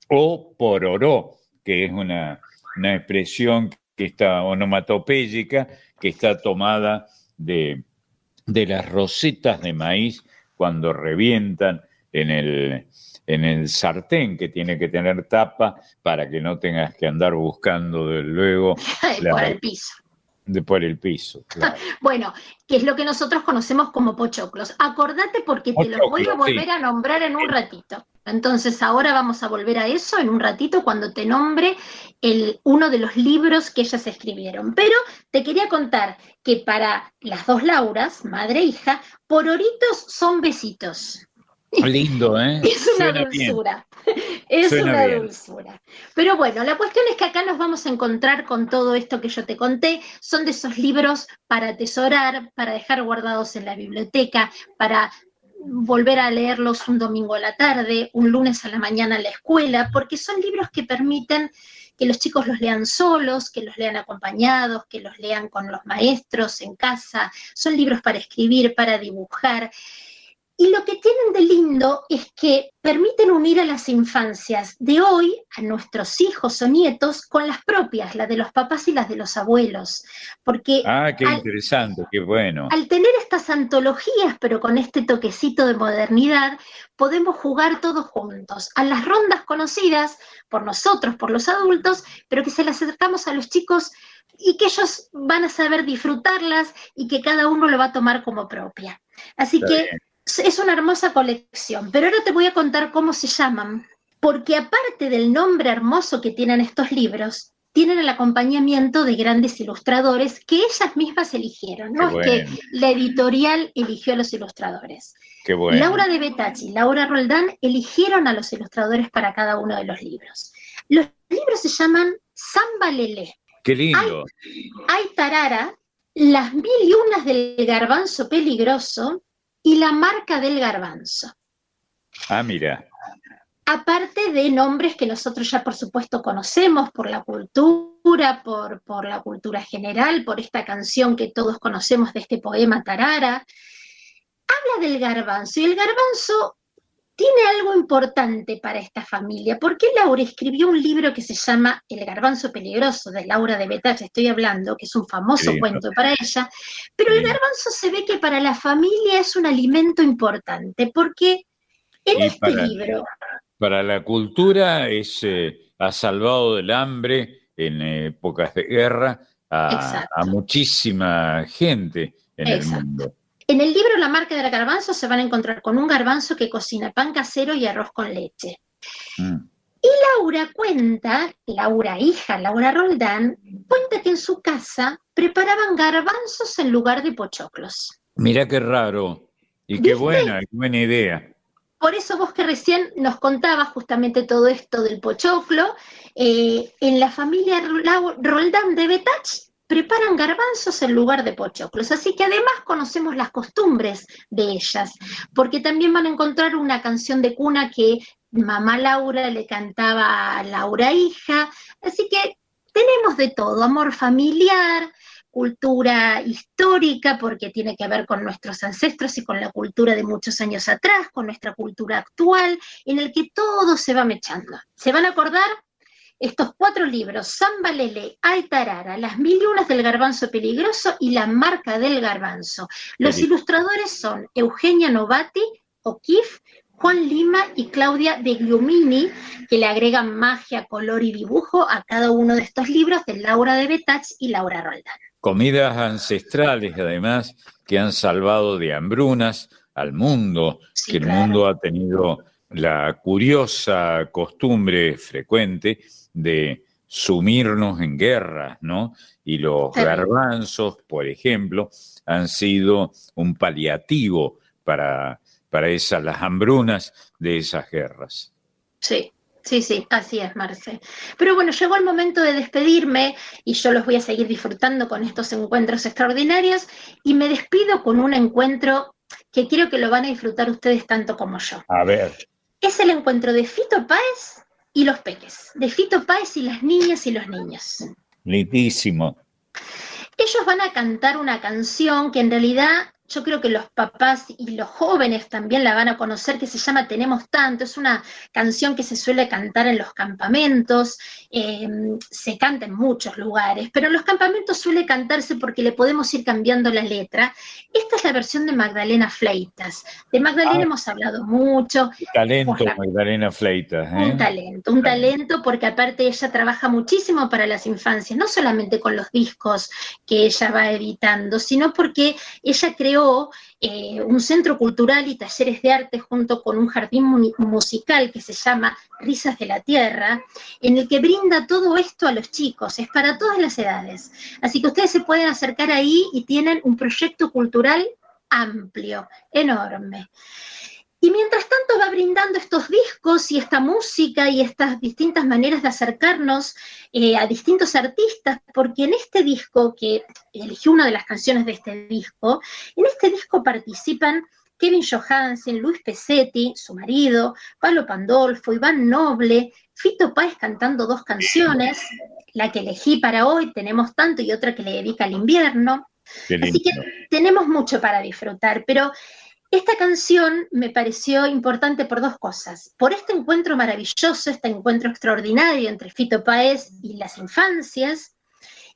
o pororó, que es una, una expresión que está onomatopéyica, que está tomada de, de las rosetas de maíz cuando revientan en el, en el sartén, que tiene que tener tapa para que no tengas que andar buscando de luego la- el piso. De por el piso. claro. Bueno, que es lo que nosotros conocemos como pochoclos. Acordate porque te los voy a sí. volver a nombrar en un ratito. Entonces ahora vamos a volver a eso en un ratito cuando te nombre el, uno de los libros que ellas escribieron. Pero te quería contar que para las dos Lauras, madre e hija, pororitos son besitos. Lindo, ¿eh? Es una Suena bien. dulzura. Es Suena una bien. dulzura. Pero bueno, la cuestión es que acá nos vamos a encontrar con todo esto que yo te conté. Son de esos libros para atesorar, para dejar guardados en la biblioteca, para volver a leerlos un domingo a la tarde, un lunes a la mañana en la escuela, porque son libros que permiten que los chicos los lean solos, que los lean acompañados, que los lean con los maestros en casa. Son libros para escribir, para dibujar. Y lo que tienen de lindo es que permiten unir a las infancias de hoy, a nuestros hijos o nietos, con las propias, las de los papás y las de los abuelos. Porque Ah, qué al- interesante, qué bueno. al tener estas antologías, pero con este toquecito de modernidad, podemos jugar todos juntos a las rondas conocidas por nosotros, por los adultos, pero que se las acercamos a los chicos y que ellos van a saber disfrutarlas y que cada uno lo va a tomar como propia. Así Está que bien. Es una hermosa colección, pero ahora te voy a contar cómo se llaman, porque aparte del nombre hermoso que tienen estos libros, tienen el acompañamiento de grandes ilustradores que ellas mismas eligieron, no es que la editorial eligió a los ilustradores. Laura de Betach y Laura Roldán eligieron a los ilustradores para cada uno de los libros. Los libros se llaman Samba Lele. Qué lindo. Hay, Tarara, Las mil y unas del garbanzo peligroso y La marca del garbanzo. Ah, mira. Aparte de nombres que nosotros ya por supuesto conocemos por la cultura, por, por la cultura general, por esta canción que todos conocemos de este poema Tarara, habla del garbanzo y el garbanzo tiene algo importante para esta familia, porque Laura escribió un libro que se llama El garbanzo peligroso, de Laura de Betach, estoy hablando, que es un famoso cuento para ella, pero el garbanzo se ve que para la familia es un alimento importante, porque en este libro... Para la cultura es, eh, ha salvado del hambre en épocas de guerra a, muchísima gente en el mundo. En el libro La marca del garbanzo se van a encontrar con un garbanzo que cocina pan casero y arroz con leche. Mm. Y Laura cuenta, Laura hija, Laura Roldán, cuenta que en su casa preparaban garbanzos en lugar de pochoclos. Mira qué raro y qué buena, qué buena idea. Por eso vos que recién nos contabas justamente todo esto del pochoclo, eh, en la familia Roldán de Betach preparan garbanzos en lugar de pochoclos. Así que además conocemos las costumbres de ellas, porque también van a encontrar una canción de cuna que mamá Laura le cantaba a Laura hija. Así que tenemos de todo, amor familiar, cultura histórica, porque tiene que ver con nuestros ancestros y con la cultura de muchos años atrás, con nuestra cultura actual, en el que todo se va mechando. ¿Se van a acordar? Estos cuatro libros, Samba Lele, Altarara, Las Mil y del Garbanzo Peligroso y La Marca del Garbanzo. Los ilustradores son Eugenia Novati, O'Keeffe, Juan Lima y Claudia de Gliumini, que le agregan magia, color y dibujo a cada uno de estos libros de Laura de Betach y Laura Roldán. Comidas ancestrales, además, que han salvado de hambrunas al mundo, que el mundo ha tenido la curiosa costumbre frecuente de sumirnos en guerras, ¿no? Y los garbanzos, por ejemplo, han sido un paliativo para, para esas, las hambrunas de esas guerras. Sí, Sí, sí, así es, Marce. Pero bueno, llegó el momento de despedirme y yo los voy a seguir disfrutando con estos encuentros extraordinarios y me despido con un encuentro que quiero que lo van a disfrutar ustedes tanto como yo. A ver. Es el encuentro de Fito Páez y los peques, de Fito Páez y las niñas y los niños. Lindísimo. Ellos van a cantar una canción que en realidad yo creo que los papás y los jóvenes también la van a conocer, que se llama Tenemos Tanto. Es una canción que se suele cantar en los campamentos, em, se canta en muchos lugares, pero en los campamentos suele cantarse porque le podemos ir cambiando la letra. Esta es la versión de Magdalena Fleitas. De Magdalena ah. hemos hablado mucho. Talento, Magdalena Fleitas. ¿eh? Un talento, un talento porque aparte ella trabaja muchísimo para las infancias, no solamente con los discos que ella va editando, sino porque ella creó eh, un centro cultural y talleres de arte junto con un jardín musical que se llama Risas de la Tierra, en el que brinda todo esto a los chicos, es para todas las edades. Así que ustedes se pueden acercar ahí y tienen un proyecto cultural amplio, enorme. Y mientras tanto va brindando estos discos y esta música y estas distintas maneras de acercarnos eh, a distintos artistas, porque en este disco, que eligió una de las canciones de este disco, en este disco participan Kevin Johansen, Luis Pesetti, su marido, Pablo Pandolfo, Iván Noble, Fito Páez cantando dos canciones, la que elegí para hoy, tenemos tanto, y otra que le dedica al invierno. Así que tenemos mucho para disfrutar, pero esta canción me pareció importante por dos cosas. Por este encuentro maravilloso, este encuentro extraordinario entre Fito Páez y las infancias,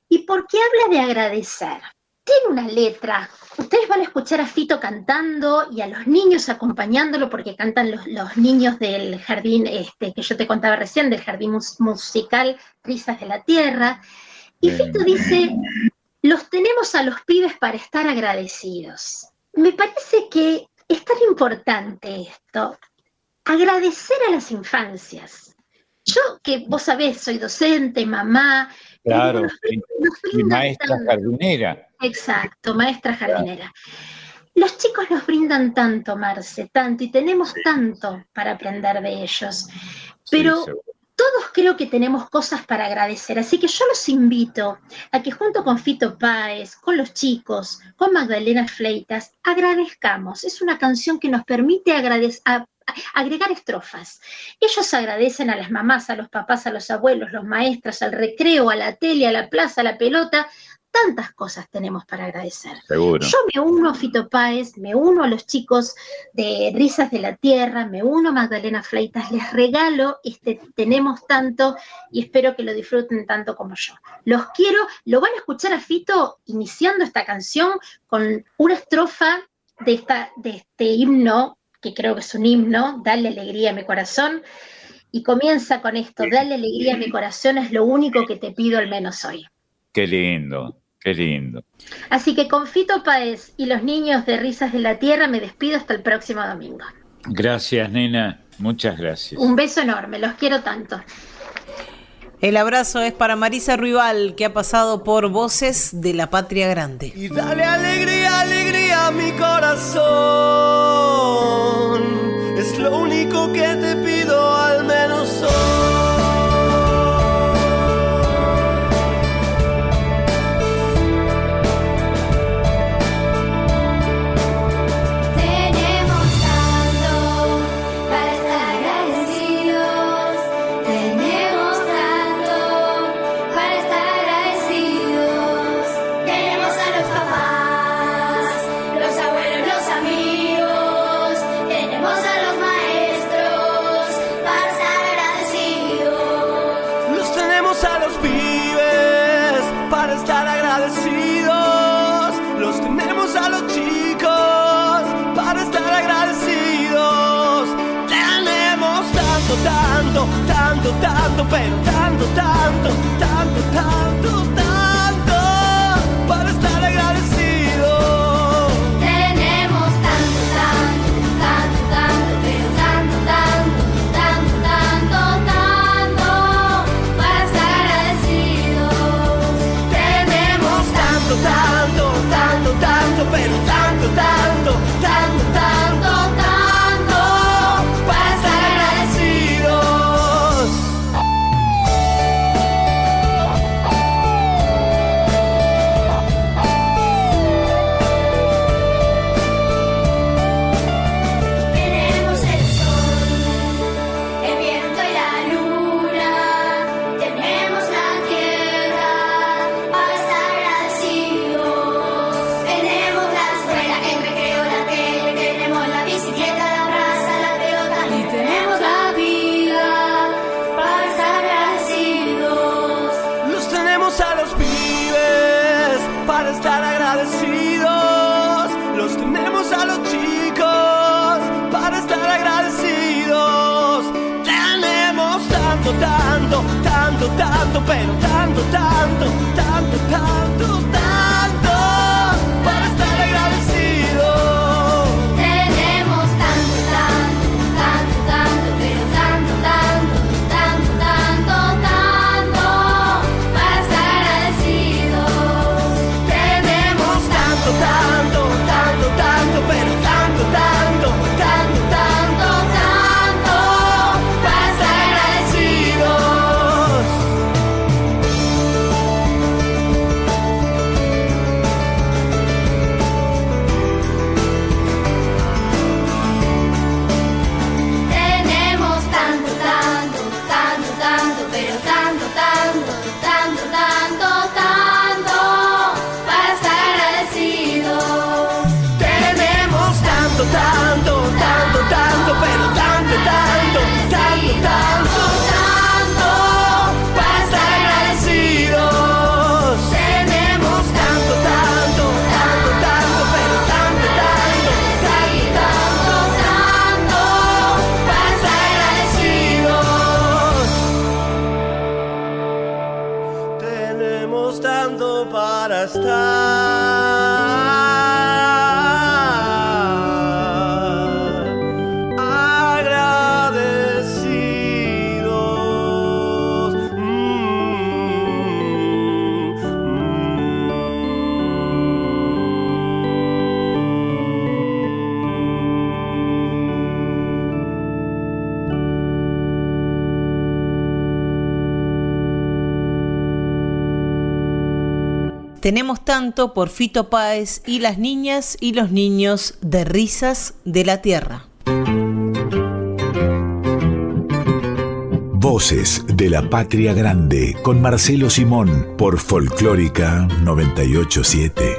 y porque habla de agradecer. Tiene una letra. Ustedes van a escuchar a Fito cantando y a los niños acompañándolo porque cantan los, niños del jardín este, que yo te contaba recién, del jardín musical Risas de la Tierra. Y Fito dice, los tenemos a los pibes para estar agradecidos me parece que es tan importante esto, agradecer a las infancias, Yo, que vos sabés, soy docente, mamá. Claro, nos brin- nos y brindan maestra tanto. jardinera. Exacto, maestra jardinera. Los chicos nos brindan tanto, Marce, tanto, y tenemos tanto para aprender de ellos. Pero Sí. Todos creo que tenemos cosas para agradecer, así que yo los invito a que junto con Fito Páez, con los chicos, con Magdalena Fleitas, agradezcamos. Es una canción que nos permite agregar estrofas. Ellos agradecen a las mamás, a los papás, a los abuelos, los maestros, al recreo, a la tele, a la plaza, a la pelota. Tantas cosas tenemos para agradecer. Seguro. Yo me uno a Fito Páez, me uno a los chicos de Risas de la Tierra, me uno a Magdalena Fleitas, les regalo este Tenemos Tanto y espero que lo disfruten tanto como yo. Los quiero, lo van a escuchar a Fito iniciando esta canción con una estrofa de, esta, de este himno, que creo que es un himno, Dale alegría a mi corazón, y comienza con esto, Dale alegría a mi corazón es lo único que te pido al menos hoy. Qué lindo, qué lindo. Así que con Fito Páez y los niños de Risas de la Tierra me despido hasta el próximo domingo. Gracias, nena. Muchas gracias. Un beso enorme, los quiero tanto. El abrazo es para Marisa Ruibal, que ha pasado por Voces de la Patria Grande. Y dale alegría, alegría a mi corazón. Es lo único que te pido al menos hoy. Pero tanto, tanto, tanto, Tenemos tanto por Fito Páez y las niñas y los niños de risas de la tierra. Voces de la Patria Grande con Marcelo Simón por Folclórica 987.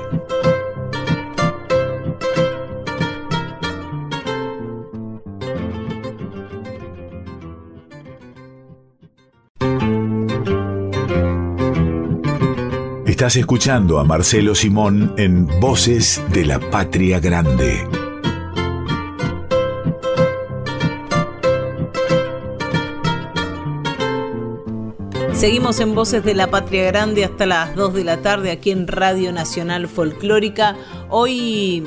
Estás escuchando a Marcelo Simón en Voces de la Patria Grande. Seguimos en Voces de la Patria Grande hasta las 2 de la tarde aquí en Radio Nacional Folclórica. Hoy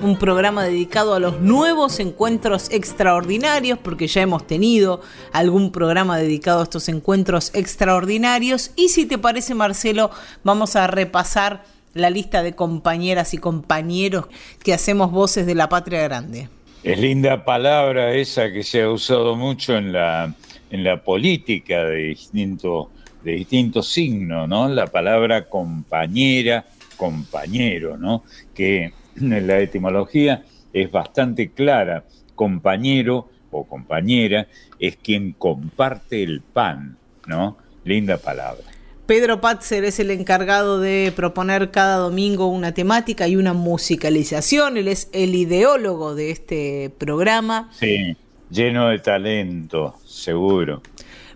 un programa dedicado a los nuevos encuentros extraordinarios, porque ya hemos tenido algún programa dedicado a estos encuentros extraordinarios. Y si te parece, Marcelo, vamos a repasar la lista de compañeras y compañeros que hacemos voces de la patria grande. Es linda palabra esa que se ha usado mucho en la, en la política de distinto, de signo, ¿no? La palabra compañera, compañero, ¿no? Que la etimología es bastante clara. Compañero o compañera es quien comparte el pan, ¿no? Linda palabra. Pedro Patzer es el encargado de proponer cada domingo una temática y una musicalización. Él es el ideólogo de este programa. Sí, lleno de talento, seguro.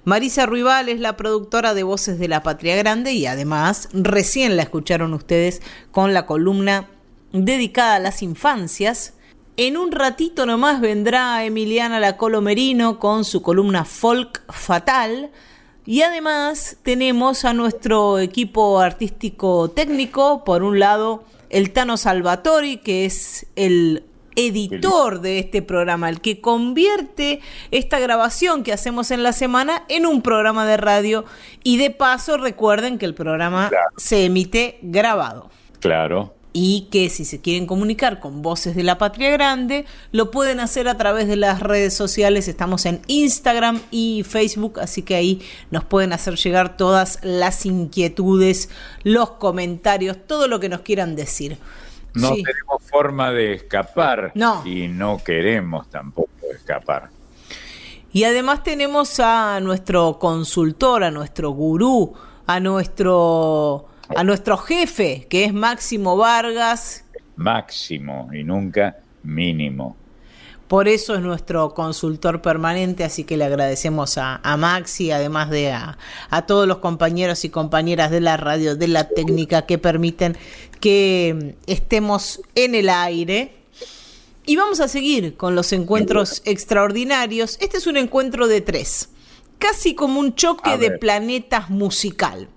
Marisa Ruibal es la productora de Voces de la Patria Grande y además recién la escucharon ustedes con la columna dedicada a las infancias. En un ratito nomás vendrá Emiliana Lacolomerino con su columna Folk Fatal. Y además tenemos a nuestro equipo artístico técnico, por un lado el Tano Salvatori, que es el editor de este programa, el que convierte esta grabación que hacemos en la semana en un programa de radio. Y de paso recuerden que el programa se emite grabado. Claro, y que si se quieren comunicar con Voces de la Patria Grande, lo pueden hacer a través de las redes sociales. Estamos en Instagram y Facebook, así que ahí nos pueden hacer llegar todas las inquietudes, los comentarios, todo lo que nos quieran decir. No tenemos forma de escapar no. y no queremos tampoco escapar. Y además tenemos a nuestro consultor, a nuestro gurú, a nuestro a nuestro jefe, que es Máximo Vargas. Máximo y nunca mínimo. Por eso es nuestro consultor permanente, así que le agradecemos a, a Maxi, además de a, a, todos los compañeros y compañeras de la radio, de la técnica, que permiten que estemos en el aire. Y vamos a seguir con los encuentros extraordinarios. Este es un encuentro de tres, casi como un choque de planetas musical.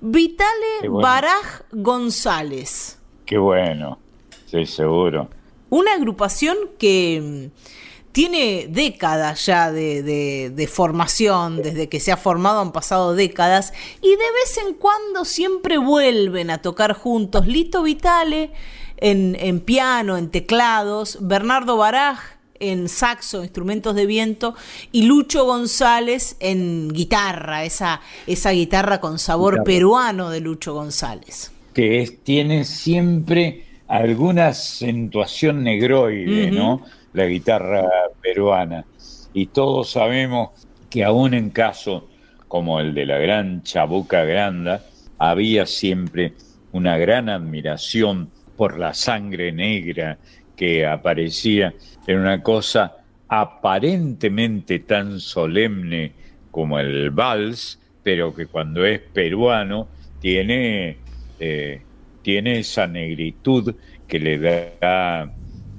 Vitale bueno. Baraj González. Qué bueno, sí, seguro. Una agrupación que mm, tiene décadas ya de, de, de, formación, desde que se ha formado han pasado décadas, y de vez en cuando siempre vuelven a tocar juntos. Lito Vitale en, en piano, en teclados, Bernardo Baraj en saxo, instrumentos de viento, y Lucho González en guitarra, esa, esa guitarra con sabor guitarra. peruano de Lucho González. Que es, tiene siempre alguna acentuación negroide, uh -huh. ¿no? La guitarra peruana. Y todos sabemos que aún en caso como el de la gran Chabuca Granda, había siempre una gran admiración por la sangre negra que aparecía en una cosa aparentemente tan solemne como el vals, pero que cuando es peruano tiene, eh, tiene esa negritud que le da,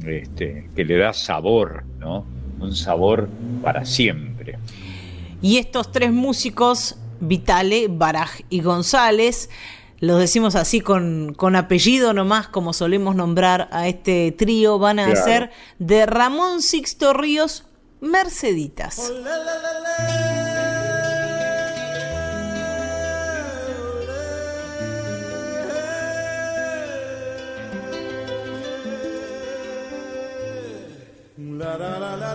este, que le da sabor, ¿no? Un sabor para siempre. Y estos tres músicos, Vitale, Baraj y González, los decimos así con, con, apellido nomás, como solemos nombrar a este trío, van a claro. ser de Ramón Sixto Ríos, Merceditas. La, la,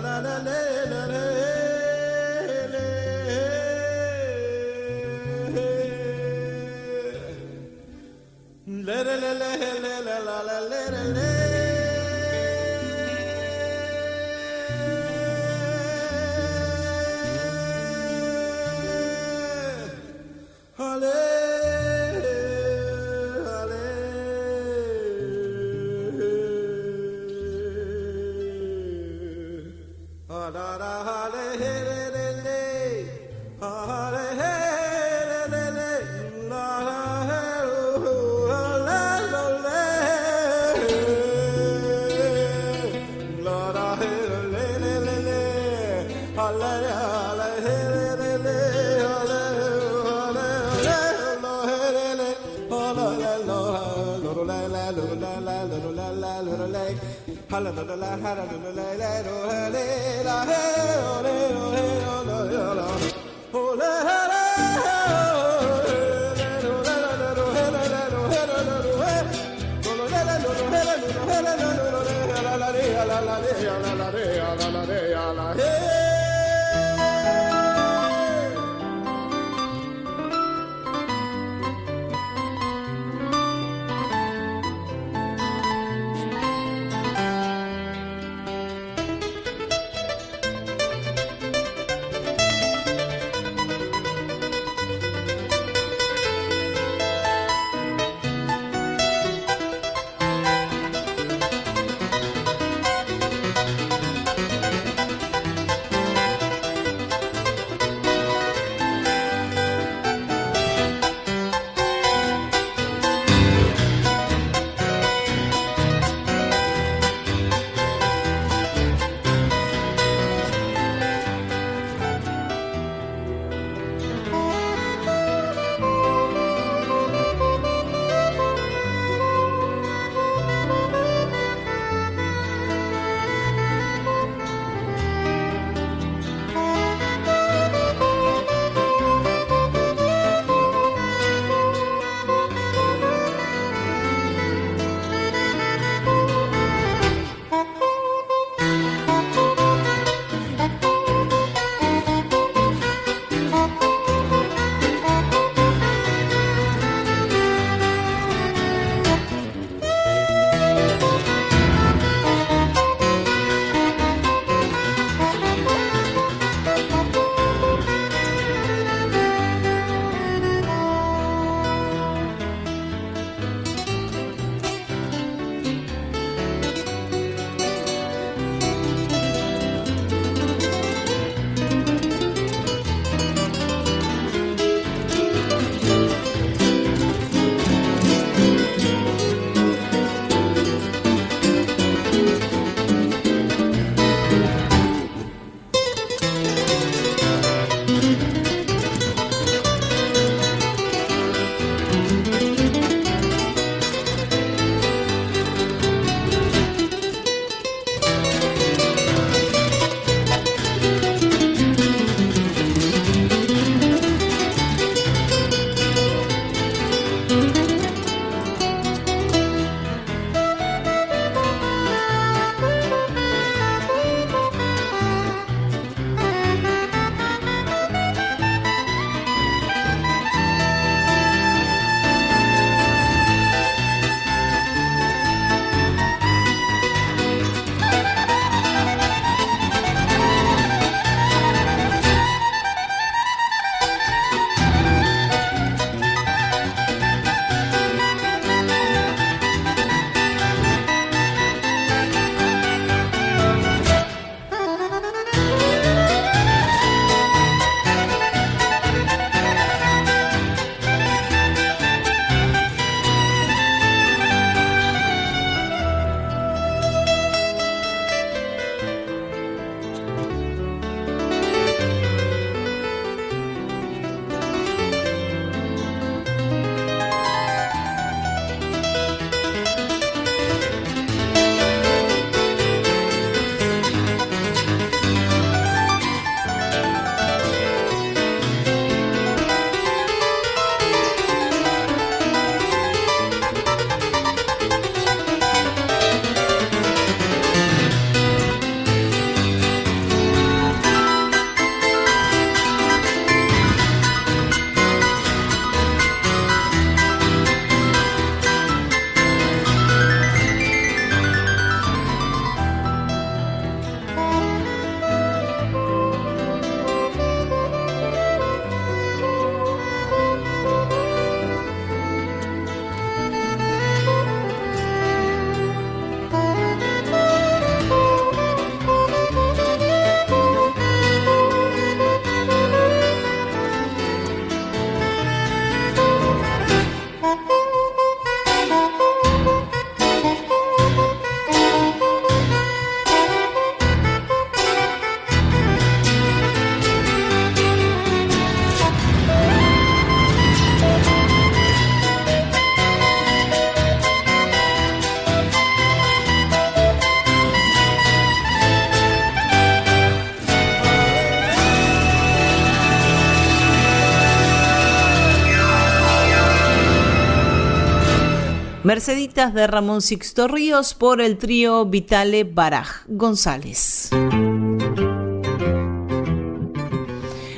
Merceditas de Ramón Sixto Ríos por el trío Vitale Baraj González.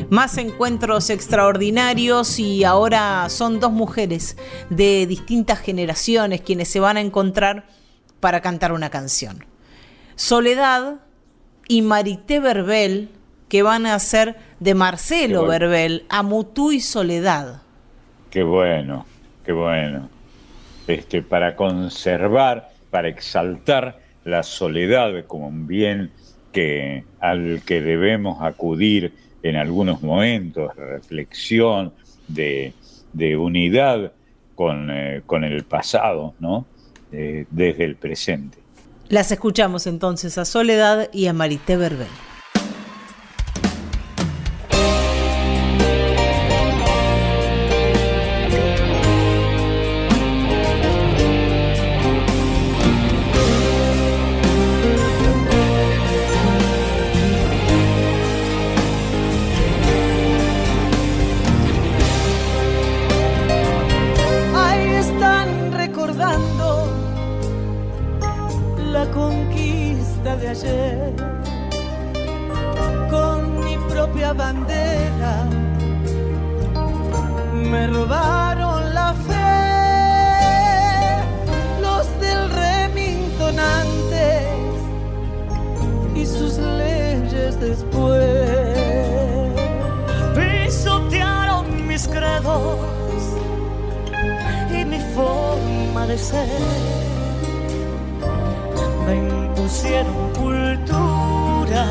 Más encuentros extraordinarios y ahora son dos mujeres de distintas generaciones quienes se van a encontrar para cantar una canción. Soledad y Marité Verbel, que van a ser de Marcelo bueno. Verbel, Amutú y Soledad. Qué bueno, qué bueno. Este, para conservar, para exaltar la soledad como un bien que, al que debemos acudir en algunos momentos, reflexión, de, unidad con, eh, con el pasado, ¿no? Eh, desde el presente. Las escuchamos entonces a Soledad y a Marité Verbel. Después. pisotearon mis credos y mi forma de ser. Me impusieron cultura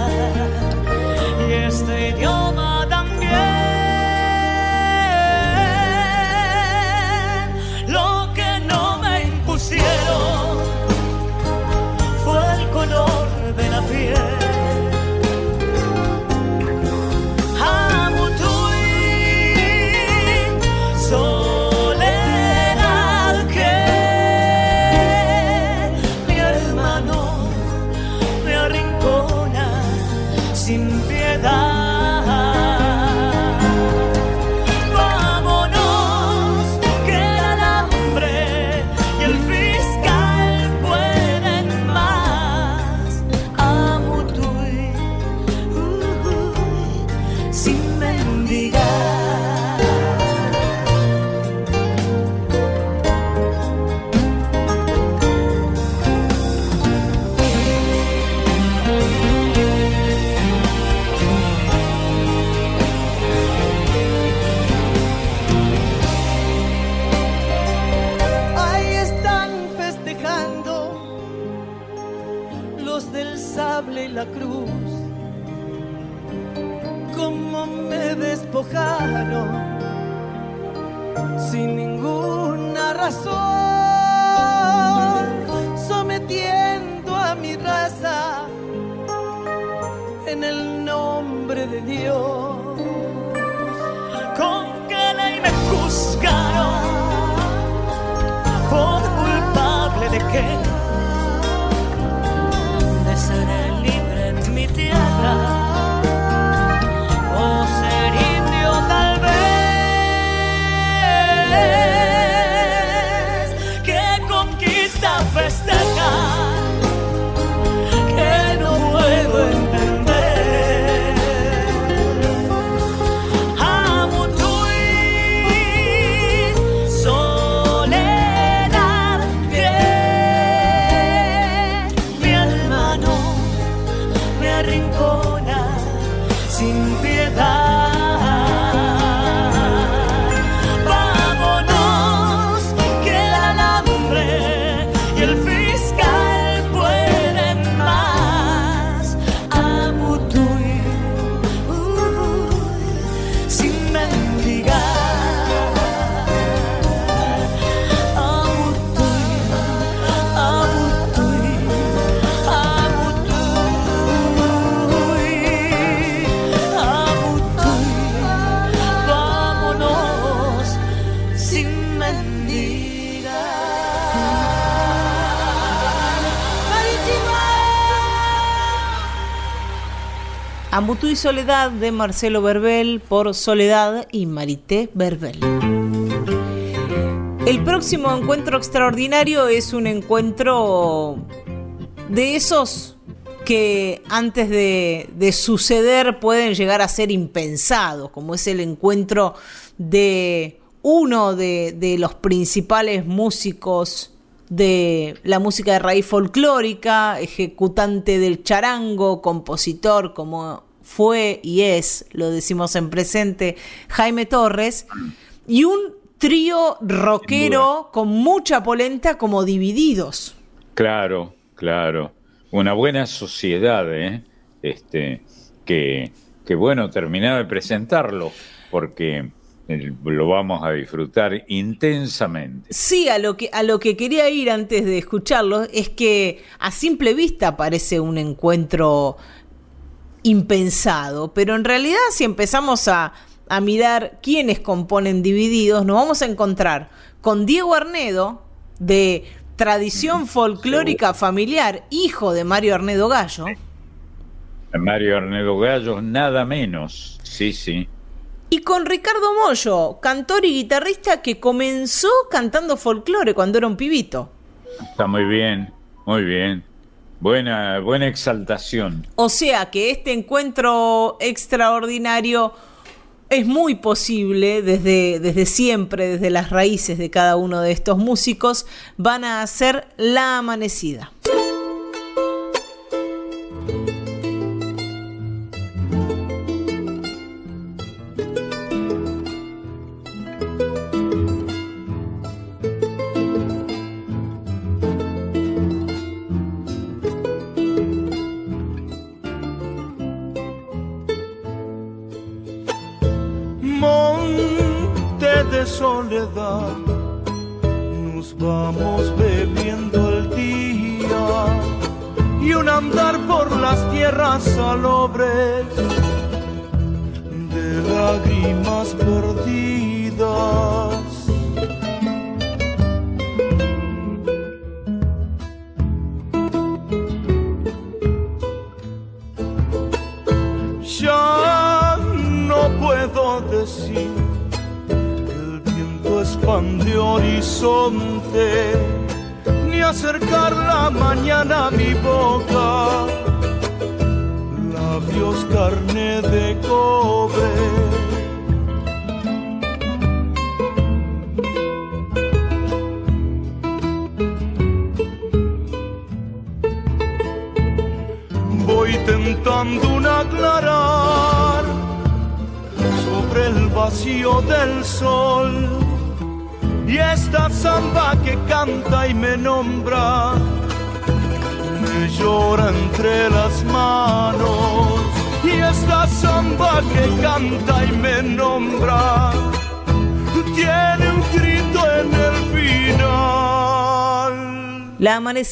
Amutú y Soledad de Marcelo Verbel por Soledad y Marité Verbel. El próximo encuentro extraordinario es un encuentro de esos que antes de, de suceder pueden llegar a ser impensados, como es el encuentro de uno de, de los principales músicos de la música de raíz folclórica, ejecutante del charango, compositor como fue y es, lo decimos en presente, Jaime Torres, y un trío rockero con mucha polenta como divididos. Claro, claro. Una buena sociedad, ¿eh? Este, que, que bueno, terminar de presentarlo, porque eh, lo vamos a disfrutar intensamente. Sí, a lo que a lo que quería ir antes de escucharlo es que a simple vista parece un encuentro impensado, pero en realidad si empezamos a, a mirar quiénes componen Divididos, nos vamos a encontrar con Diego Arnedo de tradición folclórica familiar, hijo de Mario Arnedo Gallo. Mario Arnedo Gallo, nada menos. Sí, sí. Y con Ricardo Mollo, cantor y guitarrista que comenzó cantando folclore cuando era un pibito. Está muy bien, muy bien. Buena, buena exaltación. O sea que este encuentro extraordinario es muy posible desde, desde siempre, desde las raíces de cada uno de estos músicos, van a hacer la amanecida.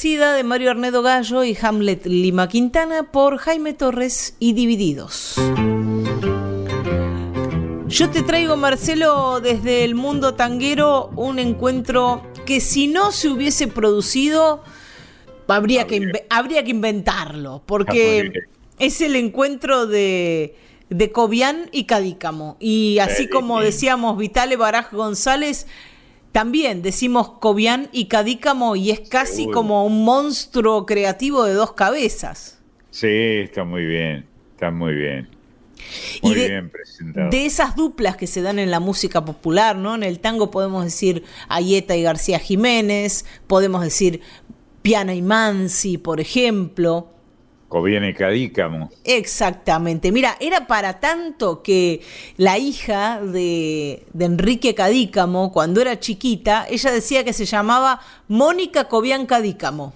De Mario Arnedo Gallo y Hamlet Lima Quintana por Jaime Torres y Divididos. Yo te traigo, Marcelo, desde el mundo tanguero un encuentro que si no se hubiese producido, habría, que, habría que inventarlo, porque es el encuentro de, de Cobian y Cadícamo. Y así como decíamos Vitale Baraj González, también decimos Cobian y Cadícamo y es casi Seguro. como un monstruo creativo de dos cabezas. Sí, está muy bien, está muy bien. Muy Y de- bien presentado. De esas duplas que se dan en la música popular, ¿no? En el tango podemos decir Ayeta y García Jiménez, podemos decir Piana y Mansi, por ejemplo. Coviene Cadícamo. Exactamente. Mira, era para tanto que la hija de, de Enrique Cadícamo, cuando era chiquita, ella decía que se llamaba Mónica Cobian Cadícamo.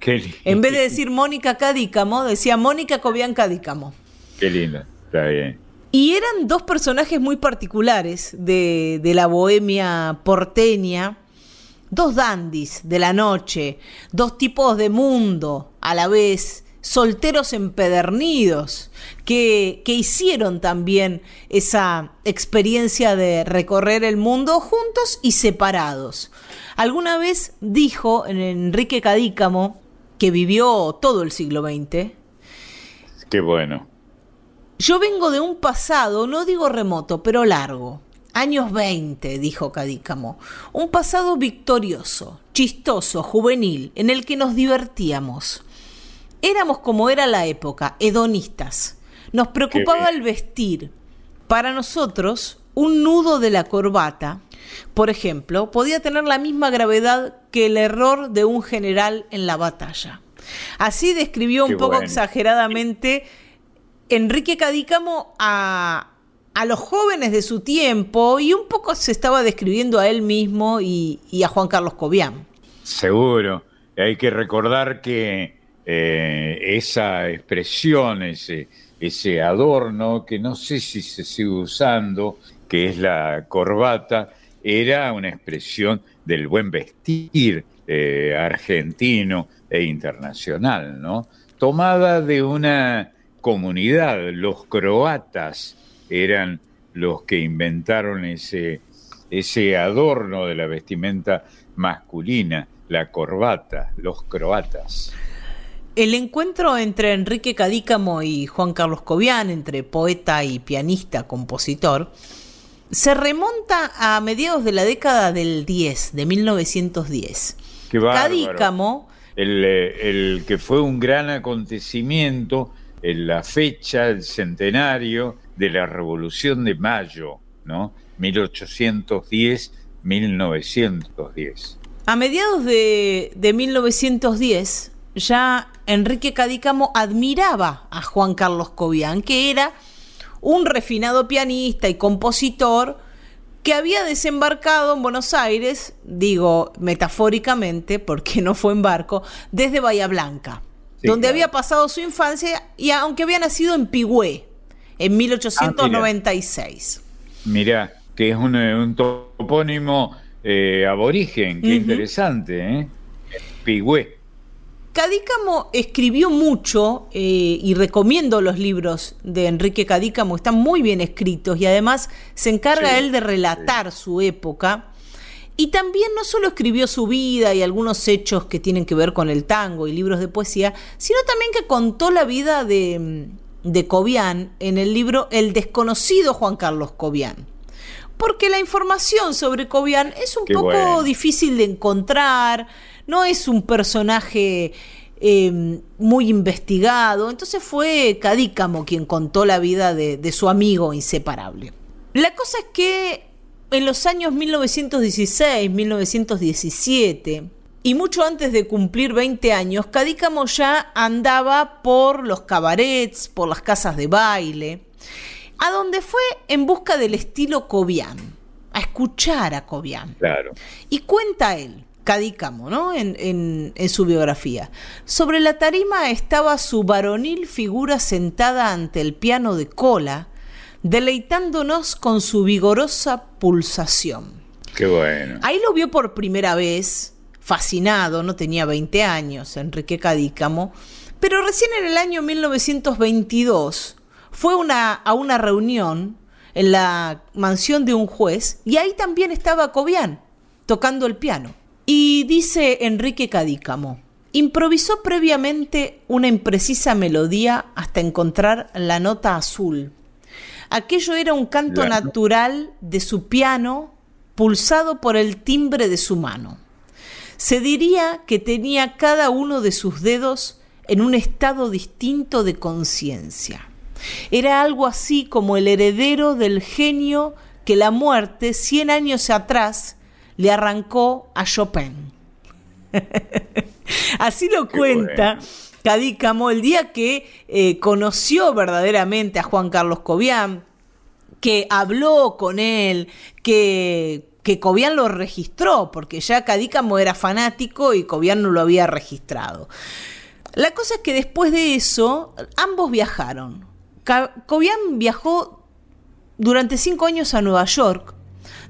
Qué, li- En vez de decir Mónica Cadícamo, decía Mónica Cobian Cadícamo. qué lindo, está bien. Y eran dos personajes muy particulares de, de la bohemia porteña, dos dandis de la noche, dos tipos de mundo a la vez, solteros empedernidos, que, que hicieron también esa experiencia de recorrer el mundo juntos y separados. Alguna vez dijo en Enrique Cadícamo, que vivió todo el siglo XX, Qué bueno. yo vengo de un pasado, no digo remoto, pero largo. Años 20, dijo Cadícamo. Un pasado victorioso, chistoso, juvenil, en el que nos divertíamos. Éramos como era la época, hedonistas. Nos preocupaba el vestir. Para nosotros, un nudo de la corbata, por ejemplo, podía tener la misma gravedad que el error de un general en la batalla. Así describió un poco bueno. exageradamente Enrique Cadícamo a, a los jóvenes de su tiempo y un poco se estaba describiendo a él mismo y, y a Juan Carlos Cobian. Seguro. Hay que recordar que eh, esa expresión, ese, ese adorno, que no sé si se sigue usando, que es la corbata, era una expresión del buen vestir eh, argentino e internacional, ¿no? Tomada de una comunidad, los croatas eran los que inventaron ese, ese adorno de la vestimenta masculina, la corbata, los croatas. El encuentro entre Enrique Cadícamo y Juan Carlos Cobian, entre poeta y pianista, compositor, se remonta a mediados de la década del 10, de 1910. Qué. Cadícamo, El, eh, el que fue un gran acontecimiento en la fecha, el centenario de la Revolución de Mayo, ¿no? 1810-1910. a mediados de, de 1910, ya Enrique Cadícamo admiraba a Juan Carlos Cobian, que era un refinado pianista y compositor que había desembarcado en Buenos Aires, digo metafóricamente, porque no fue en barco, desde Bahía Blanca, Sí, donde claro. había pasado su infancia y aunque había nacido en Pigüé, en 1896. Mirá, que es un, eh, un topónimo eh, aborigen, qué interesante, ¿eh? Pigüé. Cadícamo escribió mucho eh, y recomiendo los libros de Enrique Cadícamo, están muy bien escritos y además se encarga Sí, él de relatar su época. Y también no solo escribió su vida y algunos hechos que tienen que ver con el tango y libros de poesía, sino también que contó la vida de, de Cobian en el libro El desconocido Juan Carlos Cobian. Porque la información sobre Cobian es un Qué poco bueno. difícil de encontrar, no es un personaje eh, muy investigado, entonces fue Cadícamo quien contó la vida de, de su amigo inseparable. La cosa es que en los años 1916, 1917, y mucho antes de cumplir 20 años, Cadícamo ya andaba por los cabarets, por las casas de baile, a donde fue en busca del estilo Cobian, a escuchar a Cobian. Claro. Y cuenta él, Cadícamo, ¿no? En, en- en su biografía. Sobre la tarima estaba su varonil figura sentada ante el piano de cola, deleitándonos con su vigorosa pulsación. Qué bueno. Ahí lo vio por primera vez, fascinado, no tenía 20 años, Enrique Cadícamo, pero recién en el año 1922 fue una, a una reunión en la mansión de un juez y ahí también estaba Cobian tocando el piano. Y dice Enrique Cadícamo, improvisó previamente una imprecisa melodía hasta encontrar la nota azul. Aquello era un canto natural de su piano pulsado por el timbre de su mano. Se diría que tenía cada uno de sus dedos en un estado distinto de conciencia. Era algo así como el heredero del genio que la muerte, cien años atrás, le arrancó a Chopin. Así lo Qué cuenta bueno. Cadícamo el día que eh, conoció verdaderamente a Juan Carlos Cobian, que habló con él, que, que Cobian lo registró, porque ya Cadícamo era fanático y Cobian no lo había registrado. La cosa es que después de eso, ambos viajaron. Cobian viajó durante cinco años a Nueva York,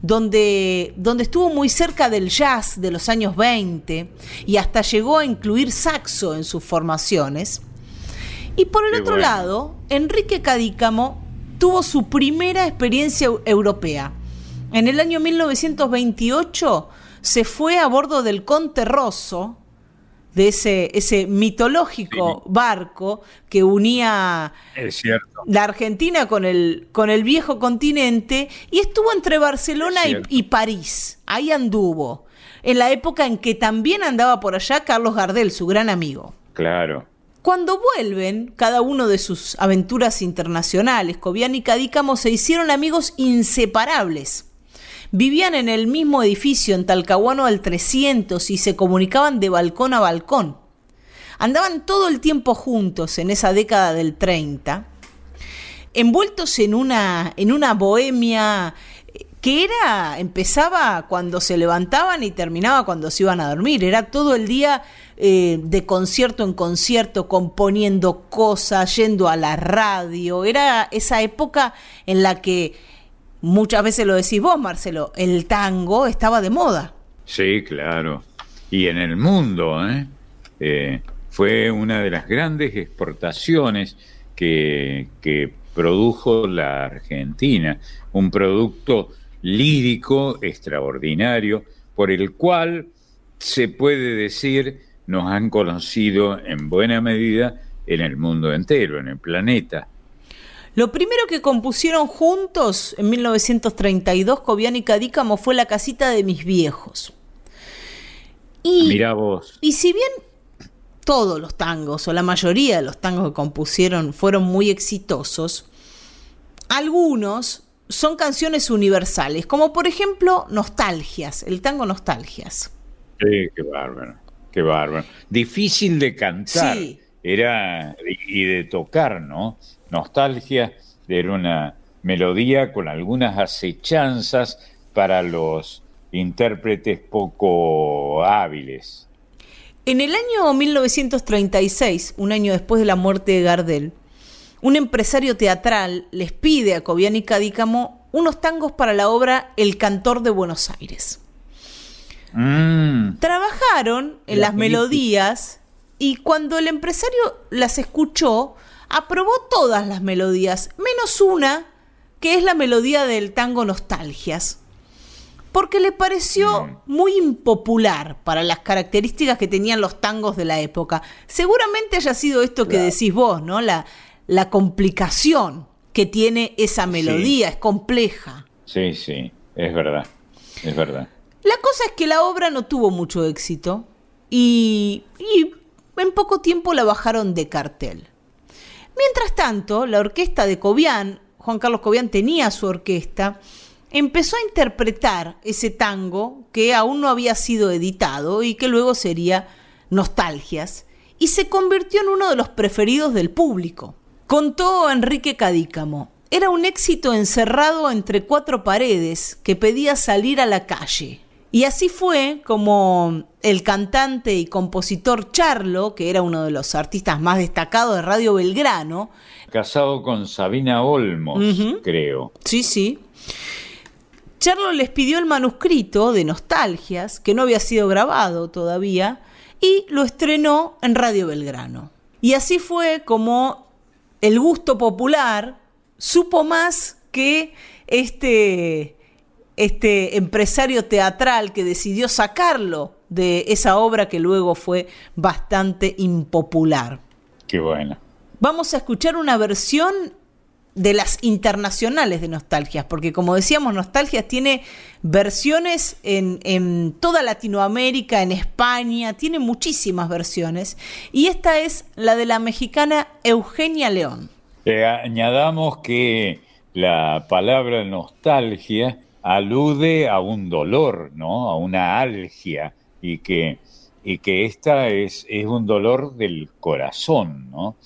donde, donde estuvo muy cerca del jazz de los años 20 y hasta llegó a incluir saxo en sus formaciones. Y por el Qué otro bueno. lado, Enrique Cadícamo tuvo su primera experiencia eu- europea. En el año 1928 se fue a bordo del Conte Rosso, de ese, ese mitológico barco que unía la Argentina con el, con el viejo continente y estuvo entre Barcelona y, y París. Ahí anduvo. En la época en que también andaba por allá Carlos Gardel, su gran amigo. Claro. Cuando vuelven, cada uno de sus aventuras internacionales, Cobian y Cadícamo se hicieron amigos inseparables. Vivían en el mismo edificio en Talcahuano al 300 y se comunicaban de balcón a balcón. Andaban todo el tiempo juntos en esa década del 30, envueltos en una, en una bohemia que era, empezaba cuando se levantaban y terminaba cuando se iban a dormir. Era todo el día eh, de concierto en concierto, componiendo cosas, yendo a la radio. Era esa época en la que, muchas veces lo decís vos, Marcelo, el tango estaba de moda. Sí, claro. Y en el mundo, ¿eh? Eh, fue una de las grandes exportaciones que, que produjo la Argentina, un producto lírico extraordinario, por el cual se puede decir nos han conocido en buena medida en el mundo entero, en el planeta. Lo primero que compusieron juntos en 1932, Cobian y Cadícamo, fue La casita de mis viejos. Y, Mirá vos. y si bien todos los tangos, o la mayoría de los tangos que compusieron, fueron muy exitosos, algunos son canciones universales, como por ejemplo Nostalgias, el tango Nostalgias. Sí, qué bárbaro, qué bárbaro. Difícil de cantar, Sí. era y de tocar, ¿no? Nostalgia era una melodía con algunas acechanzas para los intérpretes poco hábiles. En el año 1936, un año después de la muerte de Gardel, un empresario teatral les pide a Cobian y Cadícamo unos tangos para la obra El cantor de Buenos Aires. Mm, Trabajaron en La las película. melodías y cuando el empresario las escuchó, aprobó todas las melodías, menos una, que es la melodía del tango Nostalgias. Porque le pareció muy impopular para las características que tenían los tangos de la época. Seguramente haya sido esto que decís vos, ¿no? La, la complicación que tiene esa melodía, es compleja. sí, sí, es verdad, es verdad. La cosa es que la obra no tuvo mucho éxito y, y en poco tiempo la bajaron de cartel. Mientras tanto, la orquesta de Cobian, Juan Carlos Cobian tenía su orquesta, empezó a interpretar ese tango que aún no había sido editado y que luego sería Nostalgias, y se convirtió en uno de los preferidos del público. Contó Enrique Cadícamo, era un éxito encerrado entre cuatro paredes que pedía salir a la calle. Y así fue como el cantante y compositor Charlo, que era uno de los artistas más destacados de Radio Belgrano, Casado con Sabina Olmos, creo. Sí, sí. Charlo les pidió el manuscrito de Nostalgias, que no había sido grabado todavía, y lo estrenó en Radio Belgrano. Y así fue como el gusto popular supo más que este, este empresario teatral que decidió sacarlo de esa obra que luego fue bastante impopular. Qué bueno. Vamos a escuchar una versión de las internacionales de Nostalgias, porque como decíamos, Nostalgias tiene versiones en, en toda Latinoamérica, en España, tiene muchísimas versiones, y esta es la de la mexicana Eugenia León. Eh, añadamos que la palabra nostalgia alude a un dolor, ¿no? A una algia y que, y que esta es, es un dolor del corazón, ¿no?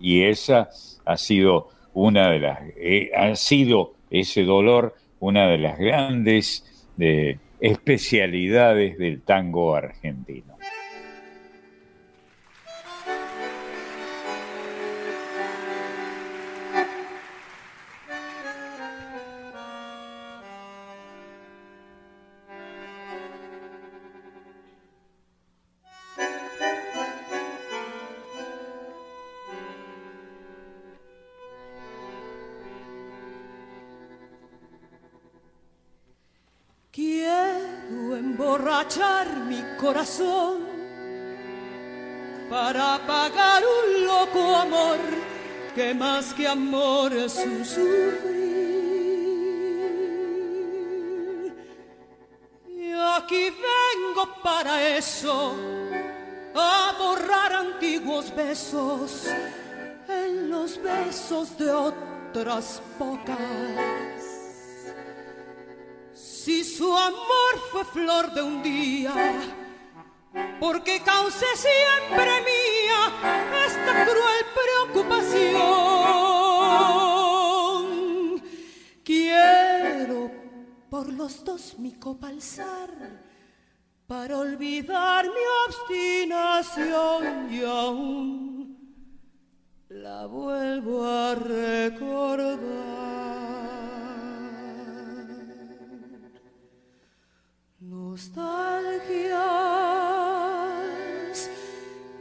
Y esa ha sido una de las, eh, ha sido ese dolor una de las grandes eh, especialidades del tango argentino. Para pagar un loco amor que más que amor es un sufrir. Y aquí vengo para eso, a borrar antiguos besos en los besos de otras pocas. Si su amor fue flor de un día, porque causé siempre mía esta cruel preocupación. Quiero por los dos mi copa alzar para olvidar mi obstinación y aún la vuelvo a recordar. Nostalgias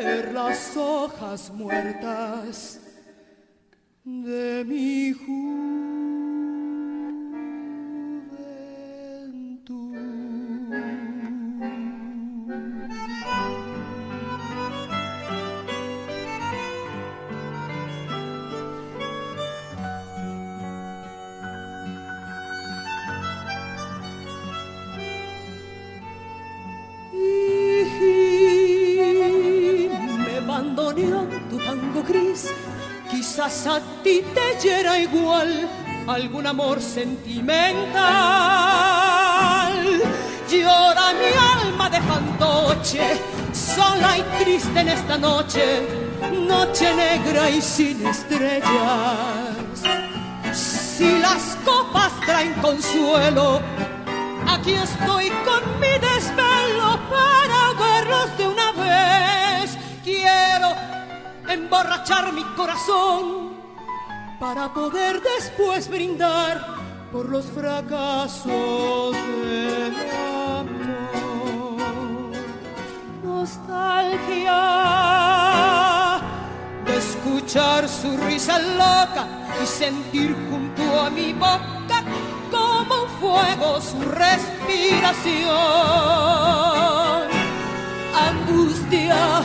Caer las hojas muertas de mi Y algún amor sentimental. Llora mi alma de fantoche, sola y triste en esta noche, noche negra y sin estrellas. Si las copas traen consuelo, Aquí estoy con mi desvelo para ahogarlos de una vez. Quiero emborrachar mi corazón para poder después brindar por los fracasos del amor. Nostalgia de escuchar su risa loca y sentir junto a mi boca como un fuego su respiración. Angustia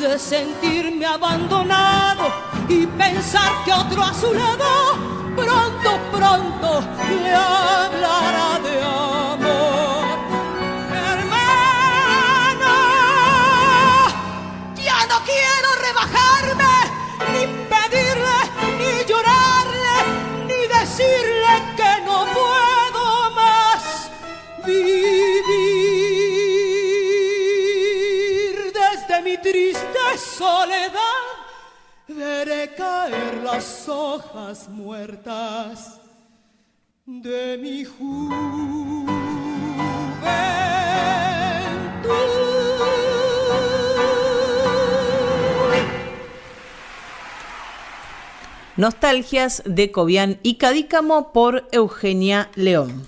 de sentirme abandonado y pensar que otro a su lado pronto, pronto le hablará de amor. Hermano, ya no quiero rebajarme, ni pedirle, ni llorarle, ni decirle que no puedo más vivir desde mi triste soledad. Caer las hojas muertas de mi juventud. Nostalgias de Cobian y Cadícamo por Eugenia León.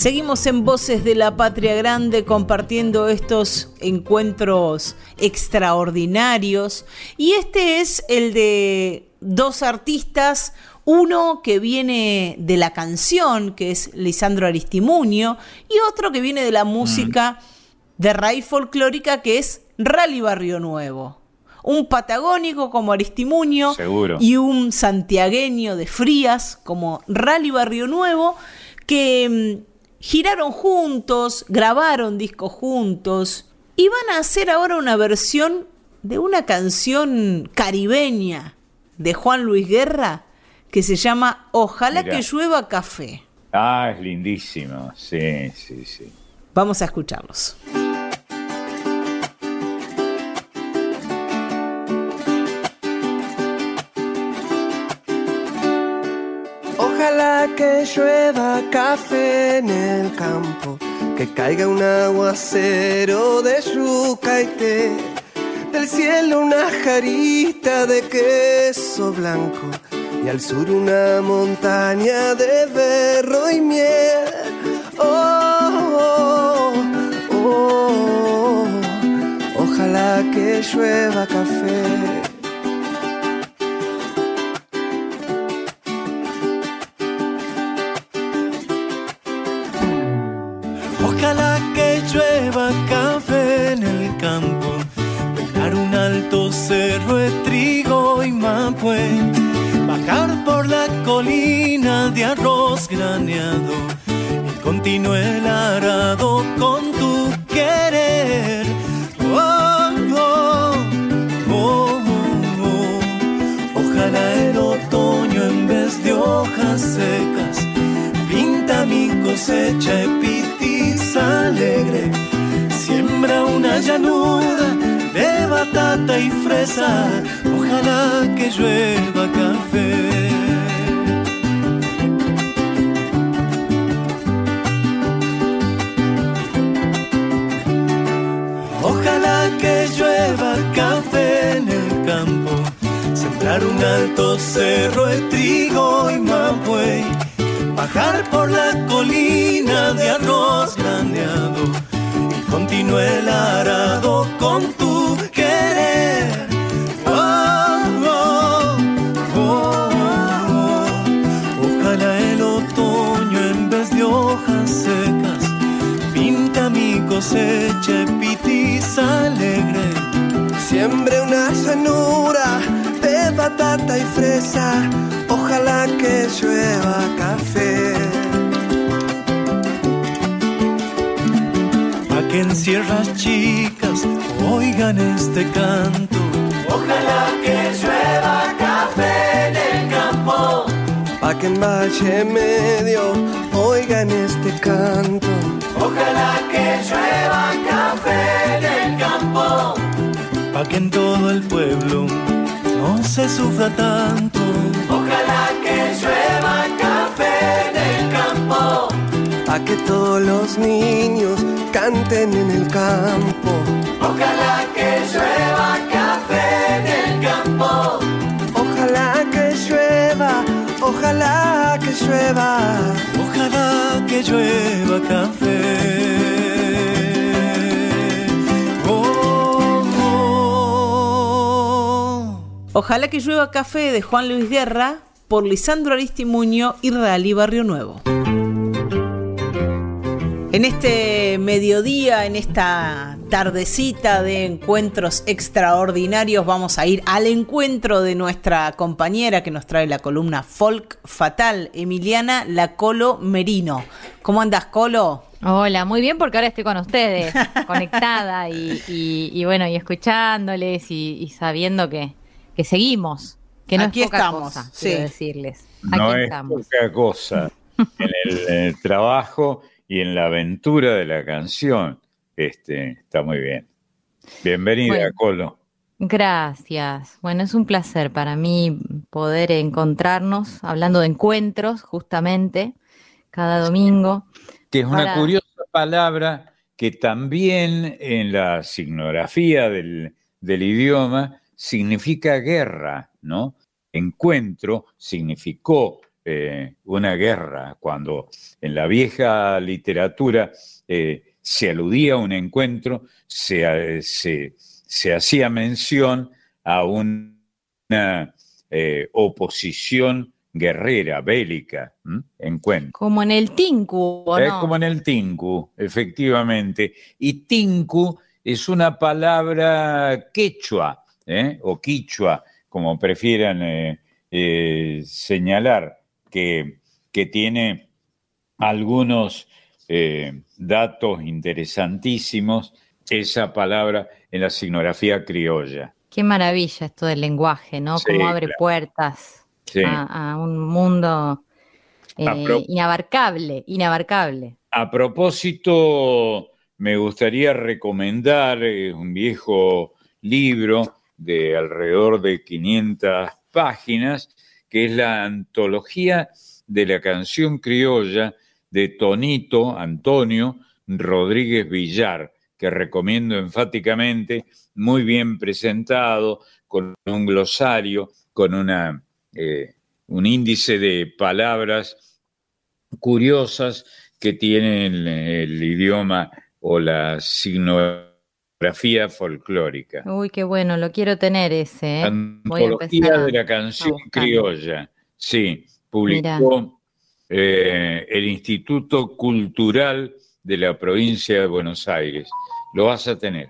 Seguimos en Voces de la Patria Grande compartiendo estos encuentros extraordinarios y este es el de dos artistas, uno que viene de la canción, que es Lisandro Aristimuño, y otro que viene de la música de raíz folclórica, que es Rally Barrio Nuevo. Un patagónico como Aristimuño Seguro. y un santiagueño de Frías como Rally Barrio Nuevo, que mm, giraron juntos, grabaron discos juntos y van a hacer ahora una versión de una canción caribeña de Juan Luis Guerra que se llama Ojalá Mirá. que llueva café. Ah, es lindísimo. Sí, sí, sí. Vamos a escucharlos. Ojalá que llueva café en el campo, que caiga un aguacero de yuca y té, del cielo una jarita de queso blanco y al sur una montaña de berro y miel. Oh, oh, oh, oh, ojalá que llueva café. Cerro de trigo y mapue, bajar por la colina de arroz graneado y continúe el arado con tu querer. Oh, oh, oh, oh. Ojalá el otoño en vez de hojas secas pinta mi cosecha epitis alegre, siembra una llanura de batata y fresa, ojalá que llueva café. Ojalá que llueva café en el campo, sembrar un alto cerro de trigo y mapuey, bajar por la colina de arroz graneado y continúe el arado con mi cosecha epitis alegre. Siembre una llanura de batata y fresa, ojalá que llueva café. Pa' que en sierras chicas oigan este canto. Ojalá que llueva café en el campo. Pa' que en Valle Medio oigan este canto. Ojalá que llueva café en el campo. Pa' que en todo el pueblo no se sufra tanto. Ojalá que llueva café en el campo. Pa' que todos los niños canten en el campo. Ojalá que llueva café en el campo. Ojalá que llueva, ojalá que llueva. Ojalá que llueva café. Ojalá que llueva café de Juan Luis Guerra por Lisandro Aristimuño y Realí Barrio Nuevo. En este mediodía, en esta tardecita de encuentros extraordinarios, vamos a ir al encuentro de nuestra compañera que nos trae la columna Folk Fatal, Emiliana La Colo Merino. ¿Cómo andas, Colo? Hola, muy bien porque ahora estoy con ustedes, conectada y, y- y bueno, y escuchándoles y, y sabiendo que, que seguimos, que no Aquí es poca estamos, cosa, sí. quiero decirles. No Aquí es estamos. poca cosa en el, en el trabajo y en la aventura de la canción. Este, está muy bien. Bienvenida, Bueno. Colo. Gracias. Bueno, es un placer para mí poder encontrarnos hablando de encuentros, justamente, cada domingo. Que es una Para- curiosa palabra que también en la signografía del, del idioma significa guerra, ¿no? Encuentro significó eh, una guerra, cuando en la vieja literatura eh, se aludía a un encuentro, se, se- se hacía mención a un- una eh, oposición guerrera, bélica, ¿m? encuentro. Como en el Tinku, ¿o Es no? como en el tinku, efectivamente. Y tinku es una palabra quechua, ¿eh? o quichua, como prefieran eh, eh, señalar, que, que tiene algunos datos interesantísimos esa palabra en la signografía criolla. Qué maravilla esto del lenguaje, ¿no? Sí, Cómo abre claro. puertas Sí. a, a un mundo inabarcable, inabarcable. A propósito, me gustaría recomendar un viejo libro de alrededor de 500 páginas, que es la antología de la canción criolla de Tonito Antonio Rodríguez Villar, que recomiendo enfáticamente, muy bien presentado, con un glosario, con una, eh, un índice de palabras curiosas que tienen el, el idioma o la signografía folclórica. Uy, qué bueno, lo quiero tener ese. ¿eh? Voy a Antología a- de la canción criolla. Sí, publicó eh, el Instituto Cultural de la provincia de Buenos Aires. Lo vas a tener.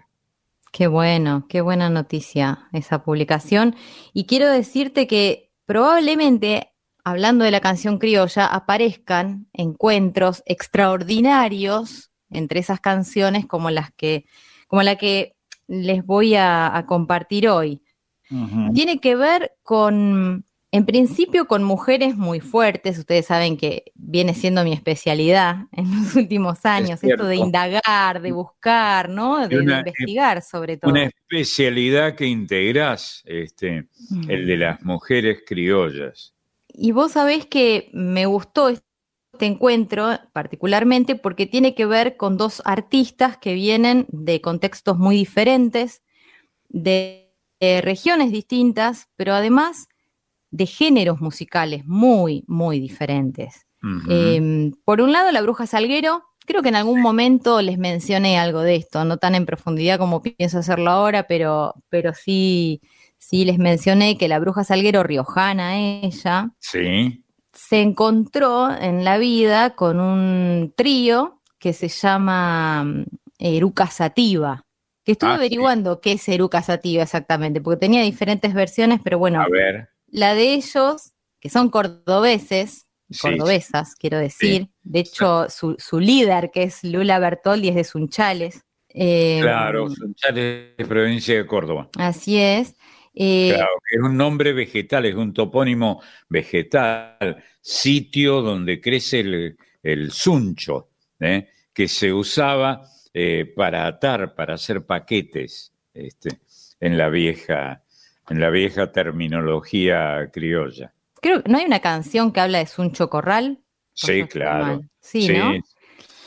Qué bueno, qué buena noticia esa publicación. Y quiero decirte que probablemente, hablando de la canción criolla, aparezcan encuentros extraordinarios entre esas canciones como las que, como la que les voy a, a compartir hoy. Tiene que ver con, en principio, con mujeres muy fuertes. Ustedes saben que viene siendo mi especialidad en los últimos años, esto de indagar, de buscar, ¿no? De, investigar sobre todo. Una especialidad que integrás, este, Mm. el de las mujeres criollas. Y vos sabés que me gustó este encuentro particularmente porque tiene que ver con dos artistas que vienen de contextos muy diferentes, de, de regiones distintas, pero además de géneros musicales muy, muy diferentes. Eh, por un lado, la bruja Salguero, creo que en algún momento les mencioné algo de esto, no tan en profundidad como pienso hacerlo ahora, pero, pero sí, sí les mencioné que la bruja Salguero, riojana ella, Sí, se encontró en la vida con un trío que se llama mm, Eruca Sativa, que estuve Ah, sí. averiguando qué es Eruca Sativa exactamente, porque tenía diferentes versiones, pero bueno, a ver. la de ellos, que son cordobeses, Sí, cordobesas, quiero decir. De hecho, su, su líder, que es Lula Bertoldi, es de Sunchales. Eh, Claro, Sunchales de provincia de Córdoba. Así es. Eh, Claro, es un nombre vegetal, es un topónimo vegetal, sitio donde crece el, el suncho, ¿eh? que se usaba eh, para atar, para hacer paquetes, este, en la vieja, en la vieja terminología criolla. Creo que no hay una canción que habla de Suncho Corral. Sí, claro. mal. Sí, ¿no?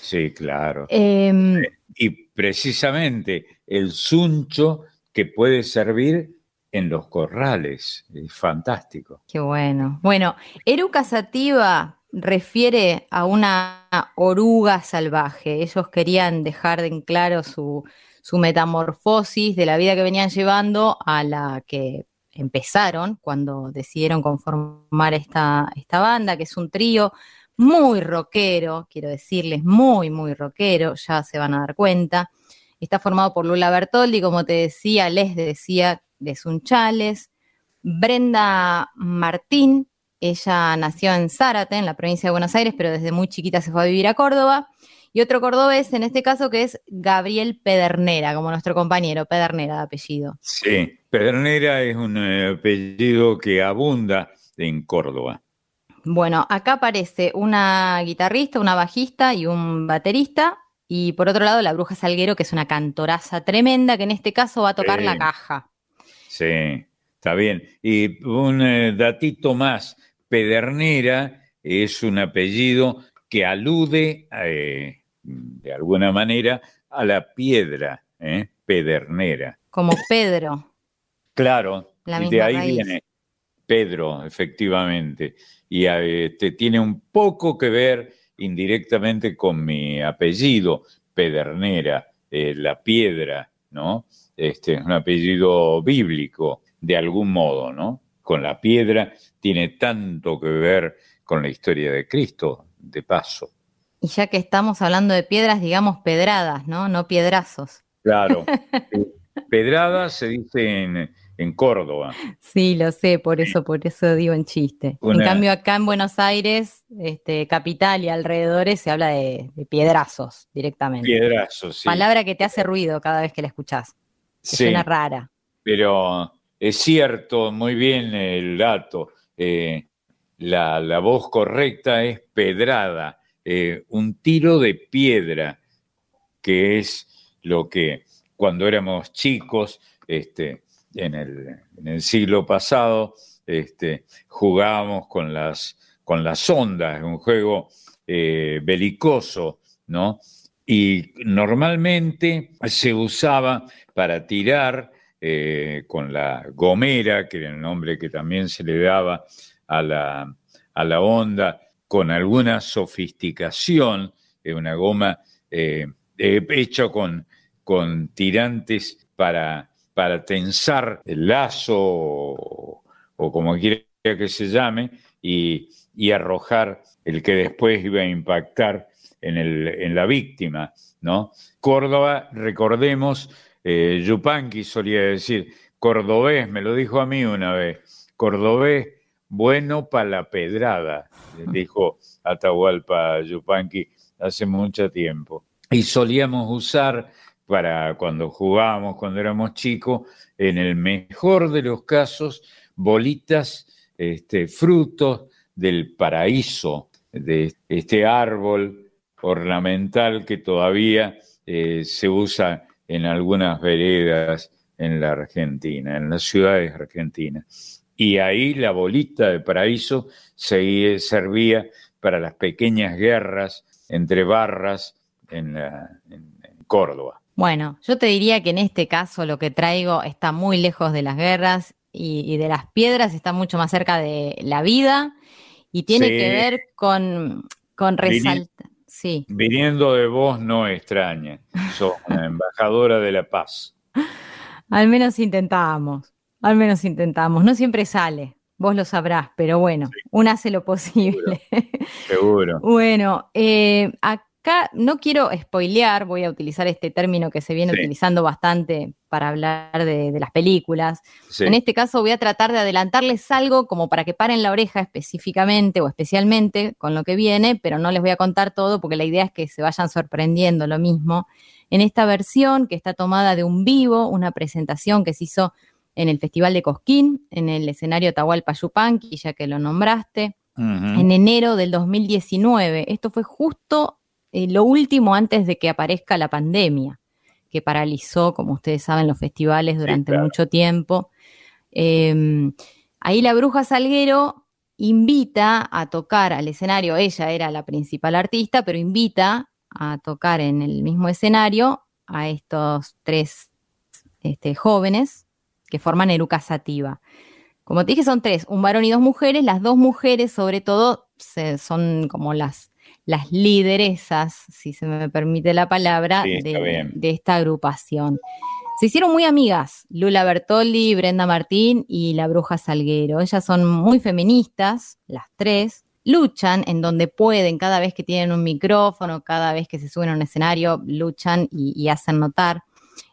sí, claro. Em, Y precisamente el suncho que puede servir en los corrales, es fantástico. Qué bueno. Bueno, Eruca Sativa refiere a una oruga salvaje. Ellos querían dejar en claro su, su metamorfosis de la vida que venían llevando a la que empezaron cuando decidieron conformar esta, esta banda, que es un trío muy rockero, quiero decirles, muy, muy rockero, ya se van a dar cuenta. Está formado por Lula Bertoldi, como te decía, les decía, de Sunchales. Brenda Martín, ella nació en Zárate, en la provincia de Buenos Aires, pero desde muy chiquita se fue a vivir a Córdoba. Y otro cordobés, en este caso, que es Gabriel Pedernera, como nuestro compañero, Pedernera de apellido. Sí, Pedernera es un eh, apellido que abunda en Córdoba. Bueno, acá aparece una guitarrista, una bajista y un baterista. Y por otro lado, la Bruja Salguero, que es una cantoraza tremenda, que en este caso va a tocar Sí. la caja. Sí, está bien. Y un eh, datito más, Pedernera es un apellido que alude eh, de alguna manera a la piedra, ¿eh? Pedernera. Como Pedro. Claro, La de ahí raíz. viene Pedro, efectivamente. Y eh, este, tiene un poco que ver indirectamente con mi apellido, Pedernera, eh, la piedra, ¿no? Este es un apellido bíblico, de algún modo, ¿no? Con la piedra tiene tanto que ver con la historia de Cristo, de paso. Y ya que estamos hablando de piedras, digamos pedradas, ¿no? No piedrazos. Claro. Eh, Pedrada se dice en, en Córdoba. Sí, lo sé, por eso, por eso digo en chiste. En cambio, acá en Buenos Aires, este, capital y alrededores, se habla de, de piedrazos directamente. Piedrazos, sí. Palabra que te hace ruido cada vez que la escuchás. Sí. Suena rara. Pero es cierto, muy bien el dato. eh, la, la voz correcta es pedrada, eh, un tiro de piedra, que es lo que cuando éramos chicos, este, en, el, en el siglo pasado, este, jugábamos con las, con las ondas, un juego eh, belicoso, ¿no? Y normalmente se usaba para tirar eh, con la gomera, que era el nombre que también se le daba a la, a la onda, con alguna sofisticación, eh, una goma eh, eh, hecha con, con tirantes para, para tensar el lazo o, o como quiera que se llame, y, y arrojar el que después iba a impactar en, el, en la víctima, ¿no? Córdoba, recordemos, eh, Yupanqui solía decir, cordobés, me lo dijo a mí una vez, cordobés, bueno para la pedrada, dijo Atahualpa Yupanqui hace mucho tiempo. Y solíamos usar para cuando jugábamos, cuando éramos chicos, en el mejor de los casos, bolitas, este, frutos del paraíso, de este árbol ornamental que todavía eh, se usa en algunas veredas en la Argentina, en las ciudades argentinas. Y ahí la bolita de paraíso se, servía para las pequeñas guerras entre barras en, la- en- en Córdoba. Bueno, yo te diría que en este caso lo que traigo está muy lejos de las guerras y, y de las piedras, está mucho más cerca de la vida y tiene Sí. que ver con, con resaltar. Sí, Viniendo de vos no extraña, sos una embajadora de la paz. al menos intentamos, al menos intentamos. No siempre sale, vos lo sabrás, pero bueno, uno hace lo posible. Seguro. Bueno, eh, acá no quiero spoilear, voy a utilizar este término que se viene Sí. utilizando bastante para hablar de, de las películas. Sí. En este caso voy a tratar de adelantarles algo como para que paren la oreja específicamente o especialmente con lo que viene, pero no les voy a contar todo porque la idea es que se vayan sorprendiendo lo mismo. En esta versión que está tomada de un vivo, una presentación que se hizo en el Festival de Cosquín, en el escenario Atahualpa Yupanqui, ya que lo nombraste en enero del 2019. Esto fue justo eh, lo último antes de que aparezca la pandemia, que paralizó, como ustedes saben, los festivales durante claro. mucho tiempo. Eh, ahí la bruja Salguero invita a tocar al escenario, ella era la principal artista, pero invita a tocar en el mismo escenario a estos tres este, jóvenes que forman Eruca Sativa. Como te dije, son tres, un varón y dos mujeres. Las dos mujeres, sobre todo, se- son como las, las lideresas, si se me permite la palabra, Sí, de, esta agrupación. Se hicieron muy amigas, Lula Bertolli, Brenda Martín y la Bruja Salguero. Ellas son muy feministas, las tres. Luchan en donde pueden, cada vez que tienen un micrófono, cada vez que se suben a un escenario, luchan y, y hacen notar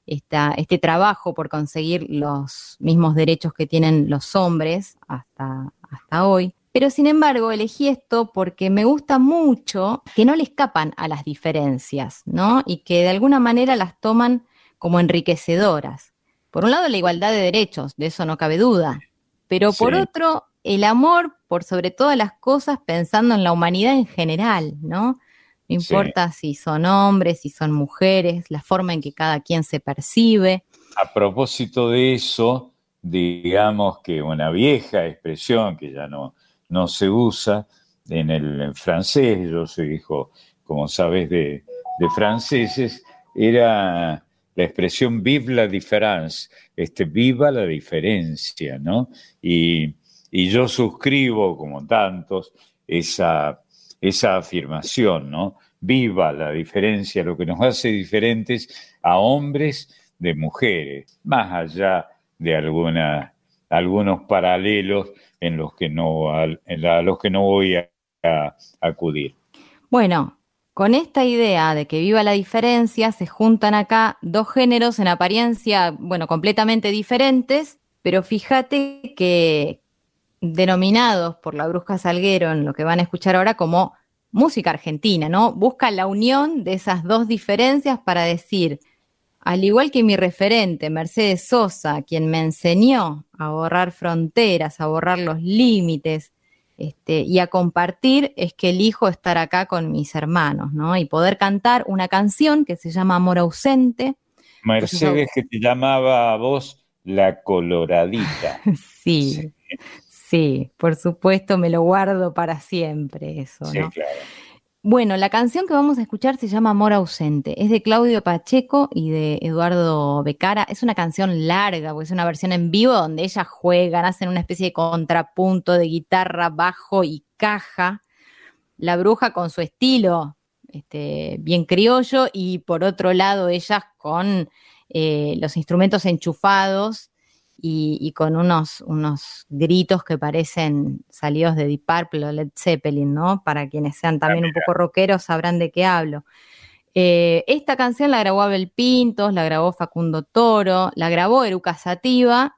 esta- este trabajo por conseguir los mismos derechos que tienen los hombres hasta, hasta hoy. Pero sin embargo, elegí esto porque me gusta mucho que no le escapan a las diferencias, ¿no? Y que de alguna manera las toman como enriquecedoras. Por un lado, la igualdad de derechos, de eso no cabe duda. Pero por Sí. otro, el amor por sobre todas las cosas pensando en la humanidad en general, ¿no? No Sí. importa si son hombres, si son mujeres, la forma en que cada quien se percibe. A propósito de eso, digamos que una vieja expresión que ya no, no se usa en el francés, yo soy hijo, como sabes, de, de franceses, era la expresión vive la différence, este, viva la diferencia, ¿no? Y, y yo suscribo, como tantos, esa, esa afirmación, ¿no? Viva la diferencia, lo que nos hace diferentes a hombres de mujeres, más allá de alguna, algunos paralelos en los que no, a los que no voy a, a acudir. Bueno, con esta idea de que viva la diferencia, se juntan acá dos géneros en apariencia, bueno, completamente diferentes, pero fíjate que denominados por la Bruja Salguero en lo que van a escuchar ahora como música argentina, ¿no? Busca la unión de esas dos diferencias para decir, al igual que mi referente, Mercedes Sosa, quien me enseñó a borrar fronteras, a borrar los límites este, y a compartir, es que elijo estar acá con mis hermanos, ¿no? Y poder cantar una canción que se llama Amor ausente. Mercedes que te llamaba a vos la coloradita. sí, sí, por supuesto me lo guardo para siempre eso, Sí, ¿no? claro. Bueno, la canción que vamos a escuchar se llama Amor ausente. Es de Claudio Pacheco y de Eduardo Becara. Es una canción larga, porque es una versión en vivo donde ellas juegan, hacen una especie de contrapunto de guitarra, bajo y caja. La bruja con su estilo este, bien criollo y por otro lado ellas con eh, los instrumentos enchufados y, y con unos, unos gritos que parecen salidos de Deep Purple o Led Zeppelin, ¿no? Para quienes sean también un poco rockeros sabrán de qué hablo. Eh, esta canción la grabó Abel Pintos, la grabó Facundo Toro, la grabó Eruca Sativa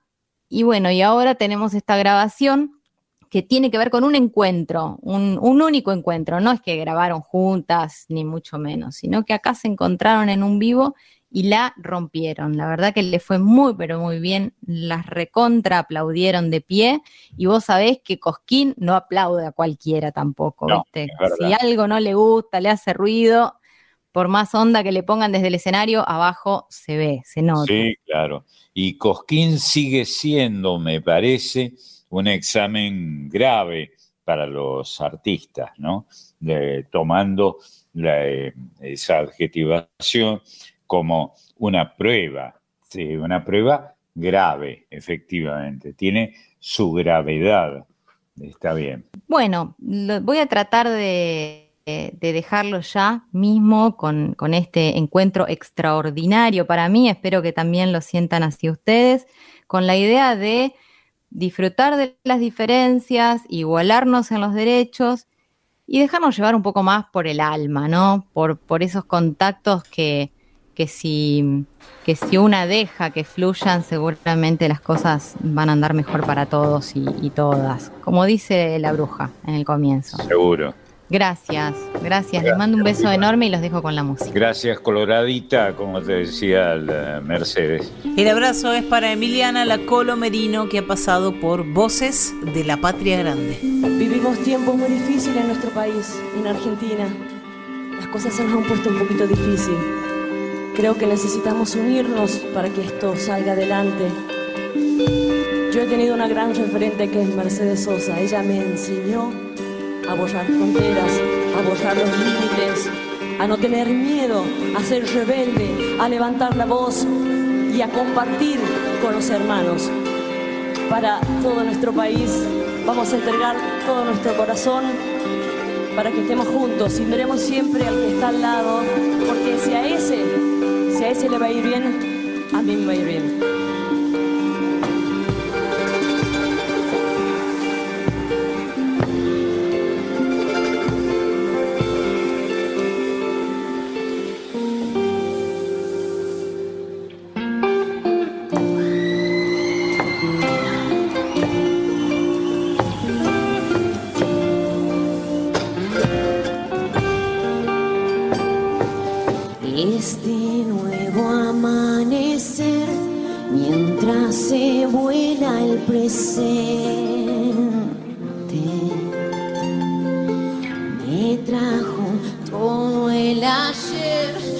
y bueno, y ahora tenemos esta grabación que tiene que ver con un encuentro, un, un único encuentro, no es que grabaron juntas, ni mucho menos, sino que acá se encontraron en un vivo y la rompieron. La verdad que le fue muy, pero muy bien. Las recontra aplaudieron de pie. Y vos sabés que Cosquín no aplaude a cualquiera tampoco, No, ¿viste? Si algo no le gusta, le hace ruido, por más onda que le pongan desde el escenario, abajo se ve, se nota. Sí, claro. Y Cosquín sigue siendo, me parece, un examen grave para los artistas, ¿no? Tomando la, eh, esa adjetivación como una prueba, una prueba grave, efectivamente. Tiene su gravedad. Está bien. Bueno, voy a tratar de, de dejarlo ya mismo con, este encuentro extraordinario para mí. Espero que también lo sientan así ustedes, con la idea de disfrutar de las diferencias, igualarnos en los derechos y dejarnos llevar un poco más por el alma, ¿no? Por esos contactos que, que, si, que si una deja que fluyan, seguramente las cosas van a andar mejor para todos y, y todas, como dice la bruja en el comienzo. Seguro. Gracias, gracias. Les mando un beso enorme y los dejo con la música. Gracias, Coloradita, como te decía la Mercedes. El abrazo es para Emiliana La Colo Merino, que ha pasado por Voces de la Patria Grande. Vivimos tiempos muy difíciles en nuestro país, en Argentina. Las cosas se nos han puesto un poquito difícil. Creo que necesitamos unirnos para que esto salga adelante. Yo he tenido una gran referente que es Mercedes Sosa. Ella me enseñó a borrar fronteras, a borrar los límites, a no tener miedo, a ser rebelde, a levantar la voz y a compartir con los hermanos. Para todo nuestro país vamos a entregar todo nuestro corazón para que estemos juntos y miremos siempre al que está al lado, porque si a ese, si a ese le va a ir bien, a mí me va a ir bien. Trajo todo el ayer,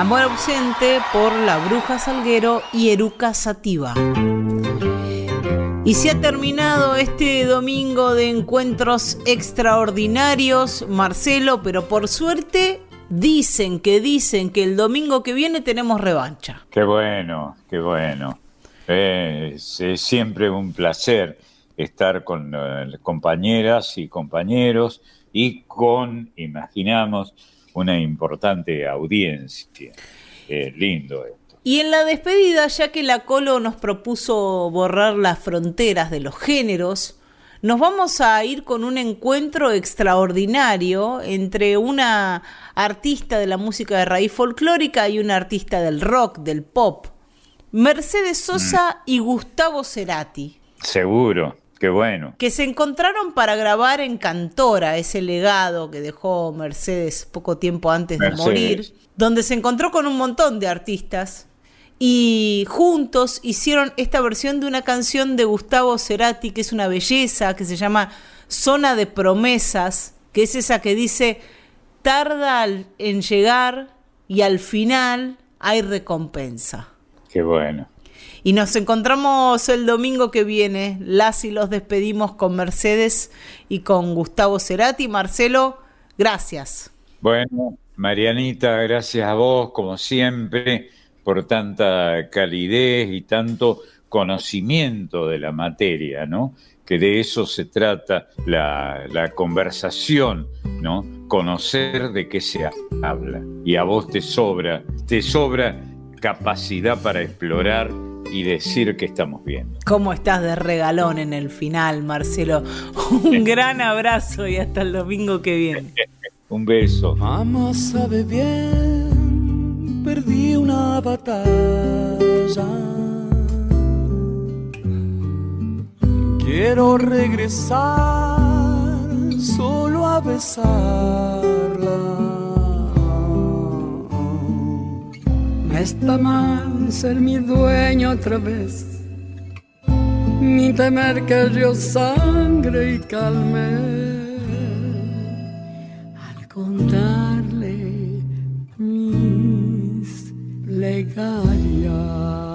Amor ausente por La Bruja Salguero y Eruca Sativa. Y se ha terminado este domingo de encuentros extraordinarios, Marcelo, pero por suerte dicen que dicen que el domingo que viene tenemos revancha. Qué bueno, qué bueno. Es, siempre un placer estar con eh, compañeras y compañeros y con, imaginamos, una importante audiencia. Lindo esto. Y en la despedida, ya que la Colo nos propuso borrar las fronteras de los géneros, nos vamos a ir con un encuentro extraordinario entre una artista de la música de raíz folclórica y una artista del rock, del pop. Mercedes Sosa y Gustavo Cerati. Seguro, qué bueno. Que se encontraron para grabar en Cantora, ese legado que dejó Mercedes poco tiempo antes de morir, donde se encontró con un montón de artistas y juntos hicieron esta versión de una canción de Gustavo Cerati que es una belleza, que se llama Zona de Promesas, que es esa que dice, tarda en llegar y al final hay recompensa. Qué bueno. Y nos encontramos el domingo que viene. Las y los despedimos con Mercedes y con Gustavo Cerati. Marcelo, gracias. Bueno, Marianita, gracias a vos, como siempre, por tanta calidez y tanto conocimiento de la materia, ¿no? Que de eso se trata la, la conversación, ¿no? Conocer de qué se habla. Y a vos te sobra, te sobra capacidad para explorar y decir que estamos bien. ¿Cómo estás de regalón en el final, Marcelo? Un gran abrazo y hasta el domingo que viene. Un beso. Mamá sabe bien, perdí una batalla. Quiero regresar solo a besarla. No está mal ser mi dueño otra vez, ni temer que yo sangre y calme. Al contarle mis plegarias.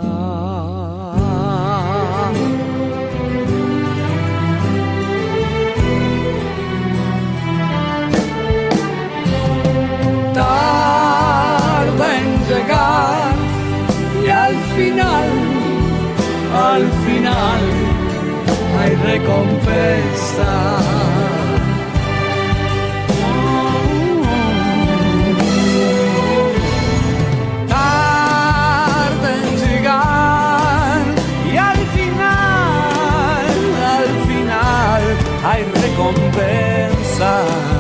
Al final hay recompensa. Tarda en llegar y al final, al final hay recompensa.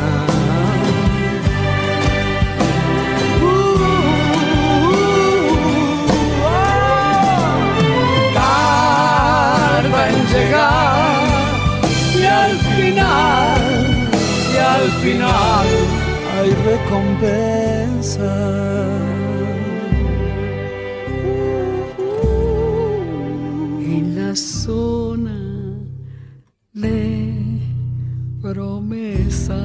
Recompensa. En la zona de promesa.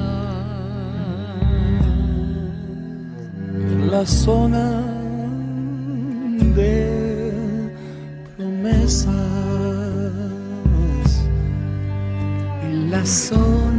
La zona de promesas en la zona